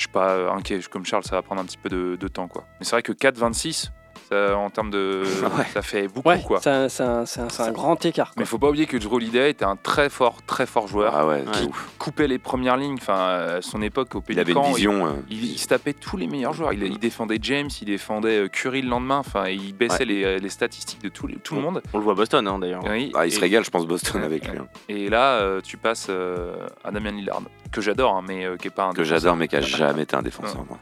je suis pas euh, inquiet. Comme Charles, ça va prendre un petit peu de, de temps. Quoi. Mais c'est vrai que 4-26, ça, en termes de. Ouais. Ça fait beaucoup. Ouais, quoi. c'est un, grand écart. quoi. Mais faut pas oublier que Drew Holiday était un très fort, très fort joueur. Ah ouais, ouf. Coupait les premières lignes. Enfin, à son époque au Il avait une vision. euh, il, il se tapait tous les meilleurs joueurs. Il, il défendait James, il défendait euh, Curry le lendemain. Enfin, il baissait les, les statistiques de tout, les- tout le monde. On le voit à Boston hein, d'ailleurs. Oui, Ah, il et, se régale, je pense, Boston avec lui. hein. et là, euh, tu passes euh, à Damian Lillard, que j'adore, hein, mais euh, qui est pas un Que j'adore, mais qui a jamais été un défenseur. moi.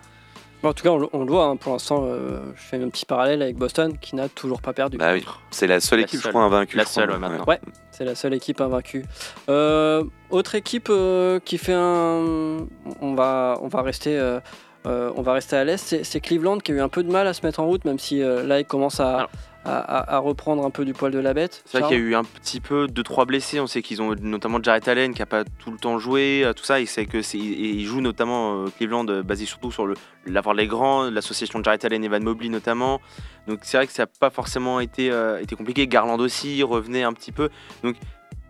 Bon, en tout cas, on, le- on le voit, hein, pour l'instant, euh, je fais un petit parallèle avec Boston qui n'a toujours pas perdu. Bah oui. C'est la seule La équipe, je seule. crois, invaincue. La je crois. seule, ouais, maintenant. Ouais. C'est la seule équipe invaincue. Euh, autre équipe euh, qui fait un. On va, on va rester. euh, euh, on va rester à l'est, c'est c'est Cleveland qui a eu un peu de mal à se mettre en route, même si euh, là il commence à, Alors. À, reprendre un peu du poil de la bête. C'est vrai qu'il y a eu un petit peu deux trois blessés. On sait qu'ils ont notamment Jarrett Allen qui a pas tout le temps joué, euh, tout ça. Et c'est que ils jouent notamment euh, Cleveland euh, basé surtout sur le l'avoir les grands, l'association de Jarrett Allen et Van Mobley notamment. Donc c'est vrai que ça n'a pas forcément été euh, été compliqué. Garland aussi revenait un petit peu. Donc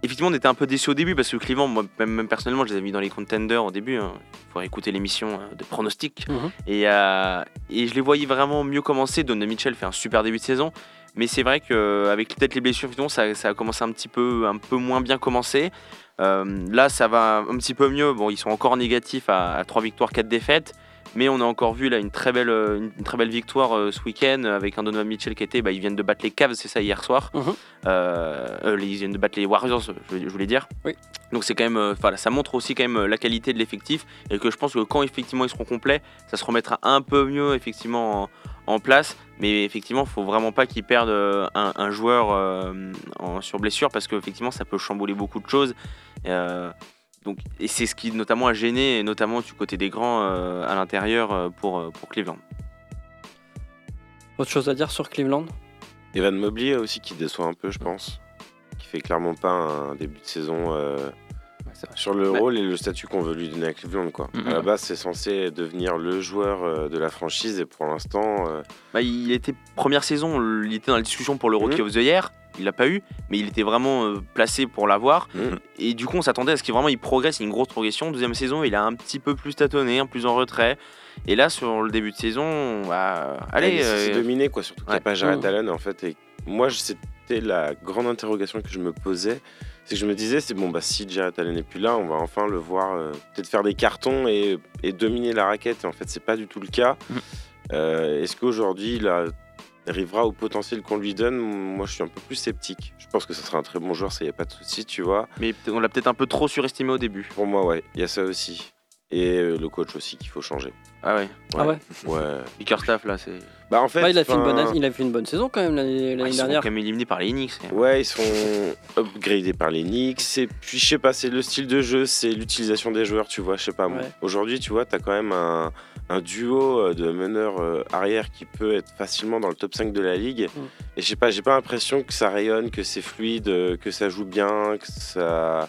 effectivement on était un peu déçus au début parce que Cleveland, moi même, même personnellement, je les ai mis dans les contenders au début. hein. Il faudrait écouter l'émission euh, de pronostic. Mhm. Et, euh, et je les voyais vraiment mieux commencer. Donovan Mitchell fait un super début de saison. Mais c'est vrai qu'avec peut-être les blessures, ça, ça a commencé un petit peu, un peu moins bien commencé. Euh, là, ça va un petit peu mieux. Bon, ils sont encore négatifs à, à 3 victoires, 4 défaites. Mais on a encore vu là une très belle, euh, une, très belle victoire euh, ce week-end avec un Donovan Mitchell qui était, bah, ils viennent de battre les Cavs, c'est ça hier soir. Mhm. Euh, euh, ils viennent de battre les Warriors, je, je voulais dire. Oui. Donc c'est quand même, euh, ça montre aussi quand même euh, la qualité de l'effectif et que je pense que quand effectivement ils seront complets, ça se remettra un peu mieux effectivement en, en place. Mais effectivement, il faut vraiment pas qu'ils perdent euh, un, un joueur euh, en- sur blessure parce qu'effectivement ça peut chambouler beaucoup de choses. Euh, donc, et c'est ce qui notamment a gêné, et notamment du côté des grands euh, à l'intérieur euh, pour, euh, pour Cleveland. Autre chose à dire sur Cleveland? Evan Mobley aussi qui déçoit un peu, je pense. Qui fait clairement pas un début de saison euh, sur le Ouais. rôle et le statut qu'on veut lui donner à Cleveland. Quoi. Mhm. À la base, c'est censé devenir le joueur de la franchise et pour l'instant, euh, Bah, il était première saison, il était dans la discussion pour le Rookie Mhm. of the Year. Il l'a pas eu, mais il était vraiment euh, placé pour l'avoir. Mhm. Et du coup, on s'attendait à ce qu'il vraiment il progresse, il y a une grosse progression. Deuxième saison, il a un petit peu plus tâtonné, un plus en retrait. Et là, sur le début de saison, bah, allez. il s'est euh, dominé, quoi, surtout qu'il n'y ouais. a pas Jarrett Mhm. Allen. En fait, et moi, c'était la grande interrogation que je me posais. C'est que je me disais, c'est bon, bah, si Jarrett Allen n'est plus là, on va enfin le voir euh, peut-être faire des cartons et, et dominer la raquette. Et en fait, c'est pas du tout le cas. Mhm. Euh, Est-ce qu'aujourd'hui, il a arrivera au potentiel qu'on lui donne, moi je suis un peu plus sceptique. Je pense que ce sera un très bon joueur, ça y a pas de souci, tu vois. Mais on l'a peut-être un peu trop surestimé au début. Pour moi, ouais, il y a ça aussi. Et euh, le coach aussi qu'il faut changer. Ah ouais. Ah ouais Ouais. Bickerstaff là, c'est. Bah en fait, Ouais, il, a fait une bonne, enfin, il a fait une bonne saison quand même l'année Ah, l'année ils sont dernière. quand même éliminés par les Knicks. Ouais, ils sont upgradés par les Knicks. Et puis, je sais pas, c'est le style de jeu, c'est l'utilisation des joueurs, tu vois. Je sais pas. Ouais. Aujourd'hui, tu vois, t'as quand même un, un duo euh, de meneurs euh, arrière qui peut être facilement dans le top 5 de la ligue. Mm. Et je sais pas, j'ai pas l'impression que ça rayonne, que c'est fluide, euh, que ça joue bien, que ça,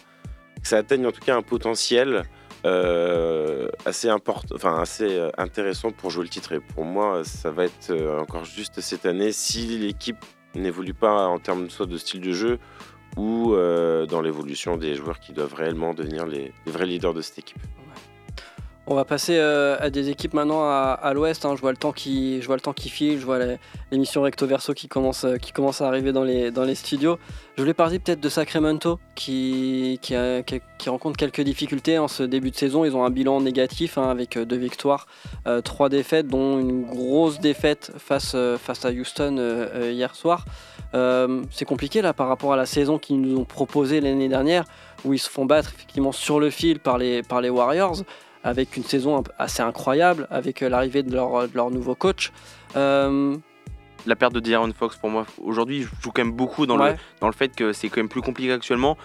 que ça atteigne en tout cas un potentiel. Euh, assez enfin assez euh, intéressant pour jouer le titre. Et pour moi, ça va être euh, encore juste cette année si l'équipe n'évolue pas en termes soit de style de jeu ou euh, dans l'évolution des joueurs qui doivent réellement devenir les vrais leaders de cette équipe. On va passer euh, à des équipes maintenant à, l'ouest. hein. Je vois le temps qui, je vois le temps qui file. Je vois l'émission Recto Verso qui commence, euh, qui commence à arriver dans les, studios. Je voulais parler peut-être de Sacramento qui, rencontre quelques difficultés en ce début de saison. Ils ont un bilan négatif hein, avec euh, deux victoires, trois défaites, dont une grosse défaite face, face à Houston hier soir. C'est compliqué là par rapport à la saison qu'ils nous ont proposée l'année dernière, où ils se font battre effectivement sur le fil par les, par les Warriors avec une saison assez incroyable, avec euh, l'arrivée de leur, de leur nouveau coach. Euh, La perte de De'Aaron Fox pour moi aujourd'hui joue quand même beaucoup dans, Ouais. le, dans le fait que c'est quand même plus compliqué actuellement.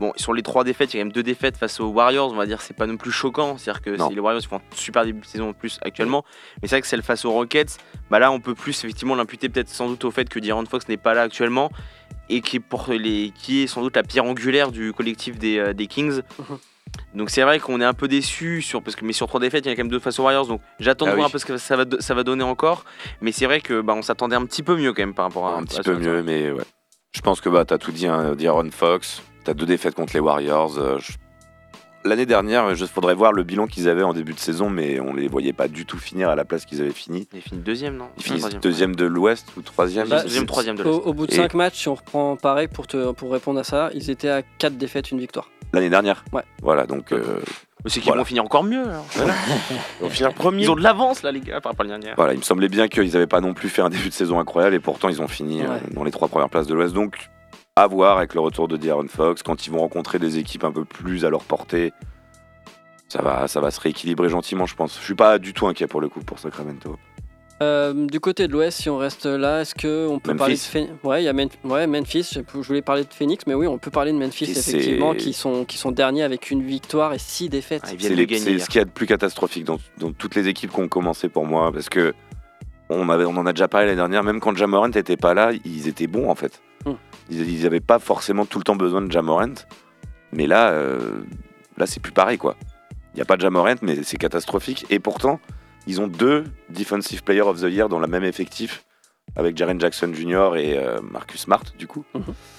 Bon, sur les trois défaites, il y a quand même deux défaites face aux Warriors, on va dire, c'est pas non plus choquant. C'est-à-dire que si les Warriors font un super début de saison en plus actuellement, mais c'est vrai que celle face aux Rockets, bah là on peut plus effectivement l'imputer peut-être sans doute au fait que De'Aaron Fox n'est pas là actuellement et qui est, pour les, qui est sans doute la pierre angulaire du collectif des, euh, des Kings. Donc c'est vrai qu'on est un peu déçu sur parce que mais sur trois défaites il y a quand même deux face aux Warriors donc j'attends Ah de voir oui. un peu ce que ça va, ça va donner encore mais c'est vrai que bah, on s'attendait un petit peu mieux quand même par rapport à un petit peu mieux, mais ouais. Je pense que bah, t'as tout dit, hein, D'Aaron Fox, t'as deux défaites contre les Warriors. euh, je- L'année dernière, il faudrait voir le bilan qu'ils avaient en début de saison, mais on les voyait pas du tout finir à la place qu'ils avaient fini. Il finit deuxième non Ils finissent Troisième. deuxième de l'Ouest ou troisième Bah, deuxième troisième de au, l'Est. au bout de Et- 5 matchs, si on reprend pareil pour, te, pour répondre à ça, ils étaient à 4 défaites, une victoire. L'année dernière Ouais. Voilà, donc euh, Mais c'est qu'ils Voilà. vont finir encore mieux alors. Ils vont finir premier. Ils ont de l'avance là les gars par rapport à l'année dernière. voilà, il me semblait bien qu'ils avaient pas non plus fait un début de saison incroyable, et pourtant ils ont fini euh, Ouais. dans les trois premières places de l'Ouest. Donc, à voir avec le retour de D'Aaron Fox, quand ils vont rencontrer des équipes un peu plus à leur portée. Ça va, ça va se rééquilibrer gentiment, je pense. Je suis pas du tout inquiet pour le coup pour Sacramento. Euh, du côté de l'Ouest, si on reste là, est-ce qu'on peut Memphis. parler de Phoenix? Ouais, il y a Men- ouais, Memphis. Je voulais parler de Phoenix, mais oui, on peut parler de Memphis, Et effectivement, qui sont, qui sont derniers avec une victoire et 6 défaites. Ah, C'est ce qu'il y a de plus catastrophique dans, dans toutes les équipes qui ont commencé pour moi, parce que on, avait, on en a déjà parlé l'année dernière, même quand Jamorant n'était pas là, ils étaient bons en fait. Hmm. Ils n'avaient pas forcément tout le temps besoin de Jamorant, mais là, euh, là c'est plus pareil quoi. Il n'y a pas de Jamorant, mais c'est catastrophique. Et pourtant, ils ont deux Defensive Player of the Year dans le même effectif, avec Jaren Jackson Jr. et euh, Marcus Smart du coup.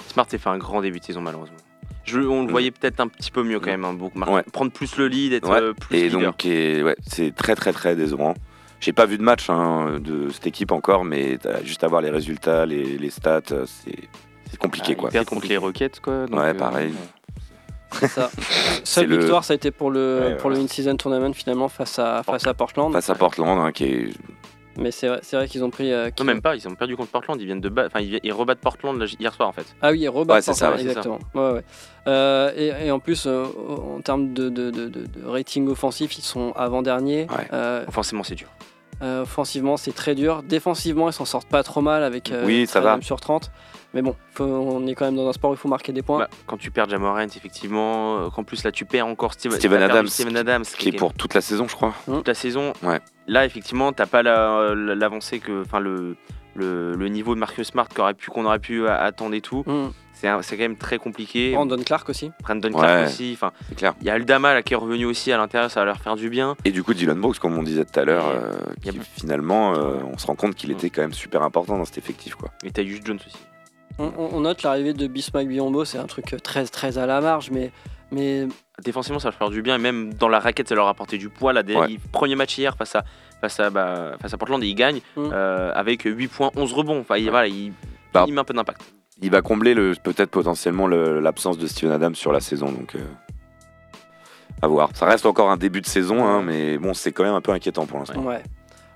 Smart s'est fait un grand début de saison malheureusement. Je, on le voyait peut-être un petit peu mieux quand même, hein, beaucoup, Ouais. prendre plus le lead, être Ouais, euh, plus et leader. donc ouais, c'est très très très décevant. J'ai pas vu de match hein, de cette équipe encore, mais juste à voir les résultats, les, les stats, euh, c'est c'est compliqué Ah, quoi. Ils perdent contre les Rockets, quoi. donc, Ouais, euh, pareil. C'est ça. Seule le- victoire, ça a été pour le, Ouais, pour le in-season tournament, finalement, face à, face à Portland. Face à Portland, hein, qui est Mais c'est vrai, c'est vrai qu'ils ont pris. euh, Non, même pas, ils ont perdu contre Portland, ils viennent de battre, enfin ils, ils rebattent Portland là, hier soir en fait. Ah oui, ils rebattent Ouais, c'est ça, Portland, ouais, c'est ça. exactement. Ouais, ouais. Euh, et, et en plus, euh, en termes de, de, de- de- de rating offensif, ils sont. Euh, Forcément c'est dur. euh, offensivement, c'est très dur. Défensivement, ils s'en sortent pas trop mal avec euh, Oui, ça va. 13e sur 30. Mais bon, faut- on est quand même dans un sport où il faut marquer des points. Bah, quand tu perds Jamorant, effectivement, euh, qu'en plus là tu perds encore Steven, Adams, Steven Adams qui est pour toute la saison, je crois. toute la saison. Ouais. Là effectivement t'as pas la- l'avancée que, enfin le, le, le niveau de Marcus Smart qu'on aurait pu qu'on aurait pu a- attendre et tout. Mm. C'est quand même très compliqué. Brandon Clark aussi. Brandon Ouais. Clark aussi. Enfin, C'est clair. il y a Aldama là qui est revenu aussi à l'intérieur, ça va leur faire du bien. Et du coup, Dylan Brooks, comme on disait tout à l'heure, euh, finalement, euh, on se rend compte qu'il était quand même super important dans cet effectif. Quoi. Et t'as Hugh Jones aussi. On, note l'arrivée de Bismack Biombo, c'est un truc très très à la marge, mais, mais Défensivement, ça va leur faire du bien. Et même dans la raquette, ça leur a apporté du poids. Là, des- Ouais. il- premier match hier face à, face à, bah, face à Portland, et ils gagnent Mm. euh, avec 8 points, 11 rebonds. Enfin, il, voilà, il, Bah, il met un peu d'impact. Il va combler le- peut-être potentiellement le- l'absence de Steven Adams sur la saison. Donc, euh, à voir. Ça reste encore un début de saison, hein, mais bon, c'est quand même un peu inquiétant pour l'instant. ouais.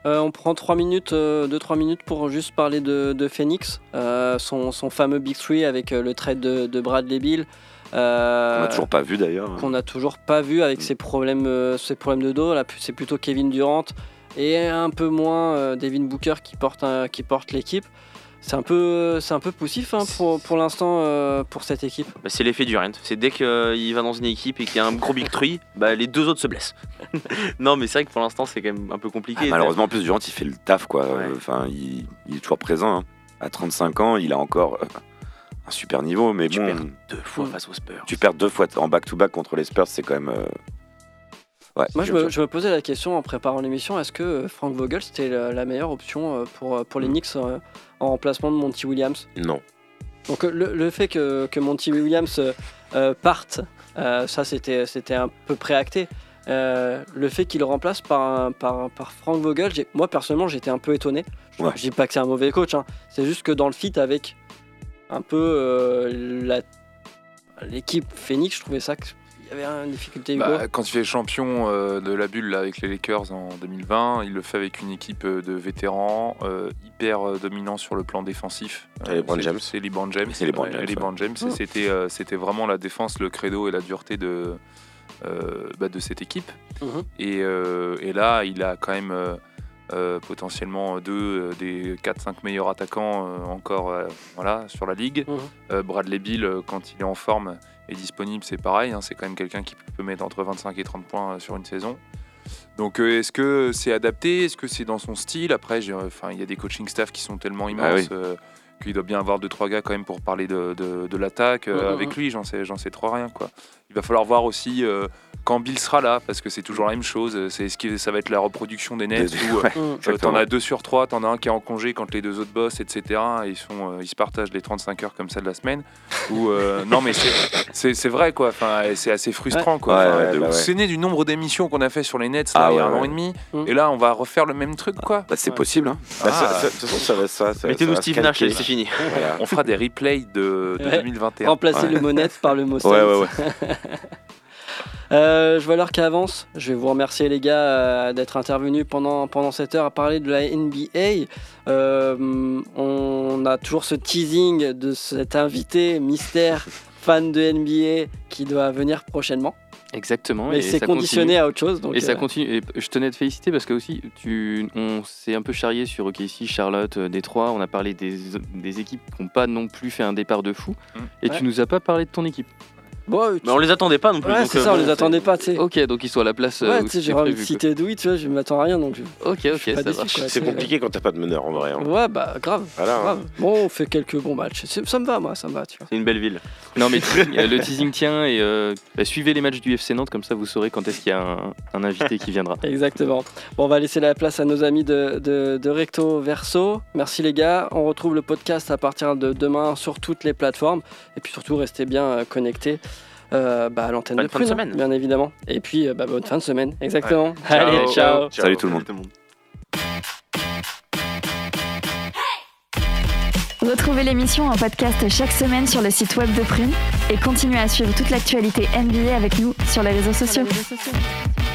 Euh, on prend 3 minutes, 2-3 minutes pour juste parler de, de Phoenix, euh, son, son fameux Big Three avec euh, le trade de, de Bradley Bill. Euh, On n'a toujours pas vu d'ailleurs. qu'on n'a toujours pas vu avec ses problèmes, euh, ses problèmes de dos. Là, c'est plutôt Kevin Durant et un peu moins euh, Devin Booker qui porte, un- qui porte l'équipe. C'est un peu, c'est un peu poussif hein, pour, pour l'instant euh, pour cette équipe. Bah, c'est l'effet Durant. C'est dès qu'il va dans une équipe et qu'il y a un gros big three, bah, les deux autres se blessent. non, mais c'est vrai que pour l'instant, c'est quand même un peu Ah, compliqué. malheureusement, en plus, Durant, il fait le taf, quoi. Ouais. Enfin, il, il est toujours présent. hein. À 35 ans, il a encore euh, un super niveau, mais Tu bon, perds deux fois face aux Spurs. tu perds deux fois en back-to-back contre les Spurs, c'est quand même. Euh, Ouais, Moi, je me, dur. je me posais la question en préparant l'émission est-ce que euh, Frank Vogel c'était la, la meilleure option euh, pour, pour les Mm. Knicks euh, en remplacement de Monty Williams? Non. Donc euh, le, le fait que, que Monty Williams euh, euh, parte, euh, ça c'était c'était un peu préacté. Euh, le fait qu'il le remplace par, un- par, par Frank Vogel, moi personnellement j'étais un peu étonné. Je Ouais. je dis pas que c'est un mauvais coach, hein. c'est juste que dans le fit avec un peu euh, la- l'équipe Phoenix, je trouvais ça y avait une difficulté. Hugo. Bah, quand il fait champion euh, de la bulle là, avec les Lakers en 2020, il le fait avec une équipe euh, de vétérans euh, hyper dominants sur le plan défensif. Et LeBron c'est- James. C'est LeBron James. Ouais. C'était euh, c'était vraiment la défense, le credo et la dureté de, euh, bah, de cette équipe. Mhm. Et, euh, et là, il a quand même euh, euh, potentiellement deux euh, des 4-5 meilleurs attaquants euh, encore euh, voilà, sur la ligue. Mhm. Euh, Bradley Bill, quand il est en forme est disponible, c'est pareil. hein, c'est quand même quelqu'un qui peut mettre entre 25 et 30 points euh, sur une saison. Donc euh, est-ce que c'est adapté? Est-ce que c'est dans son style? Après, j'ai- enfin, il y a des coaching staff qui sont tellement immenses Ah oui. euh, qu'il doit bien avoir deux trois gars quand même pour parler de, de- de l'attaque euh, Mhm. avec lui. J'en sais, j'en sais trop rien quoi. Il va falloir voir aussi euh, quand Bill sera là parce que c'est toujours la même chose. C'est ce qui ça va être la reproduction des Nets où euh, ouais, Mm. euh, t'en as deux sur trois, t'en as un qui est en congé quand les deux autres bossent, etc. Et ils, sont, euh, ils se partagent les 35 heures comme ça de la semaine. Ou euh, non, mais c'est- vrai quoi. Enfin, c'est assez frustrant quoi. Ouais, ouais, bah ouais. C'est né du nombre d'émissions qu'on a fait sur les Nets là, Ah il y a ouais, un an et demi. Mm. Et là, on va refaire le même truc quoi. Bah, c'est Ouais. possible. hein. Bah, Ah. Mettez-nous Steve Nash, c'est fini. Voilà. On fera des replays de, de Ouais. 2021. Remplacer Ouais. le mot net par le mot Ouais, Saints. ouais, ouais. Euh, je vois l'heure qui avance. Je vais vous remercier les gars euh, d'être intervenus pendant, pendant cette heure à parler de la NBA. Euh, on a toujours ce teasing de cet invité mystère fan de NBA qui doit venir prochainement. Exactement. Mais et c'est conditionné continue. à autre chose. Donc, et ça continue. Et je tenais à te féliciter parce que aussi, tu, on s'est un peu charrié sur OKC, Charlotte, Détroit. On a parlé des, des équipes qui n'ont pas non plus fait un départ de fou. Mm. Et Ouais. tu nous as pas parlé de ton équipe. Bon, Mais on les attendait pas non plus. ouais, c'est euh, ça, on les attendait pas, tu sais. Ok, donc ils sont à la place. euh, Ouais, où tu sais, j'ai c'était envie de prévu, citer Douy, tu vois, je m'attends à rien donc. Ok, ok, ça déçu, marche. quoi. C'est compliqué quand t'as pas de meneur en vrai. hein. Ouais, bah grave. Voilà. hein. grave. Bon, on fait quelques bons matchs. C'est- Ça me va, moi, ça me va, tu vois. C'est une belle ville. Non, mais euh, le teasing tient et euh, bah, suivez les matchs du FC Nantes, comme ça vous saurez quand est-ce qu'il y a un, un invité qui viendra. Exactement. Bon, on va laisser la place à nos amis de, de, de Recto Verso. Merci les gars. On retrouve le podcast à partir de demain sur toutes les plateformes. Et puis surtout, restez bien euh, connectés euh, bah, à l'antenne de fin de Prune, semaine. bien évidemment. Et puis, euh, bah, bonne fin de semaine. Exactement. Ciao. Allez, ciao. Salut tout le monde. Retrouvez l'émission en podcast chaque semaine sur le site web de Prune et continuez à suivre toute l'actualité NBA avec nous sur les réseaux sociaux. Sur les réseaux sociaux.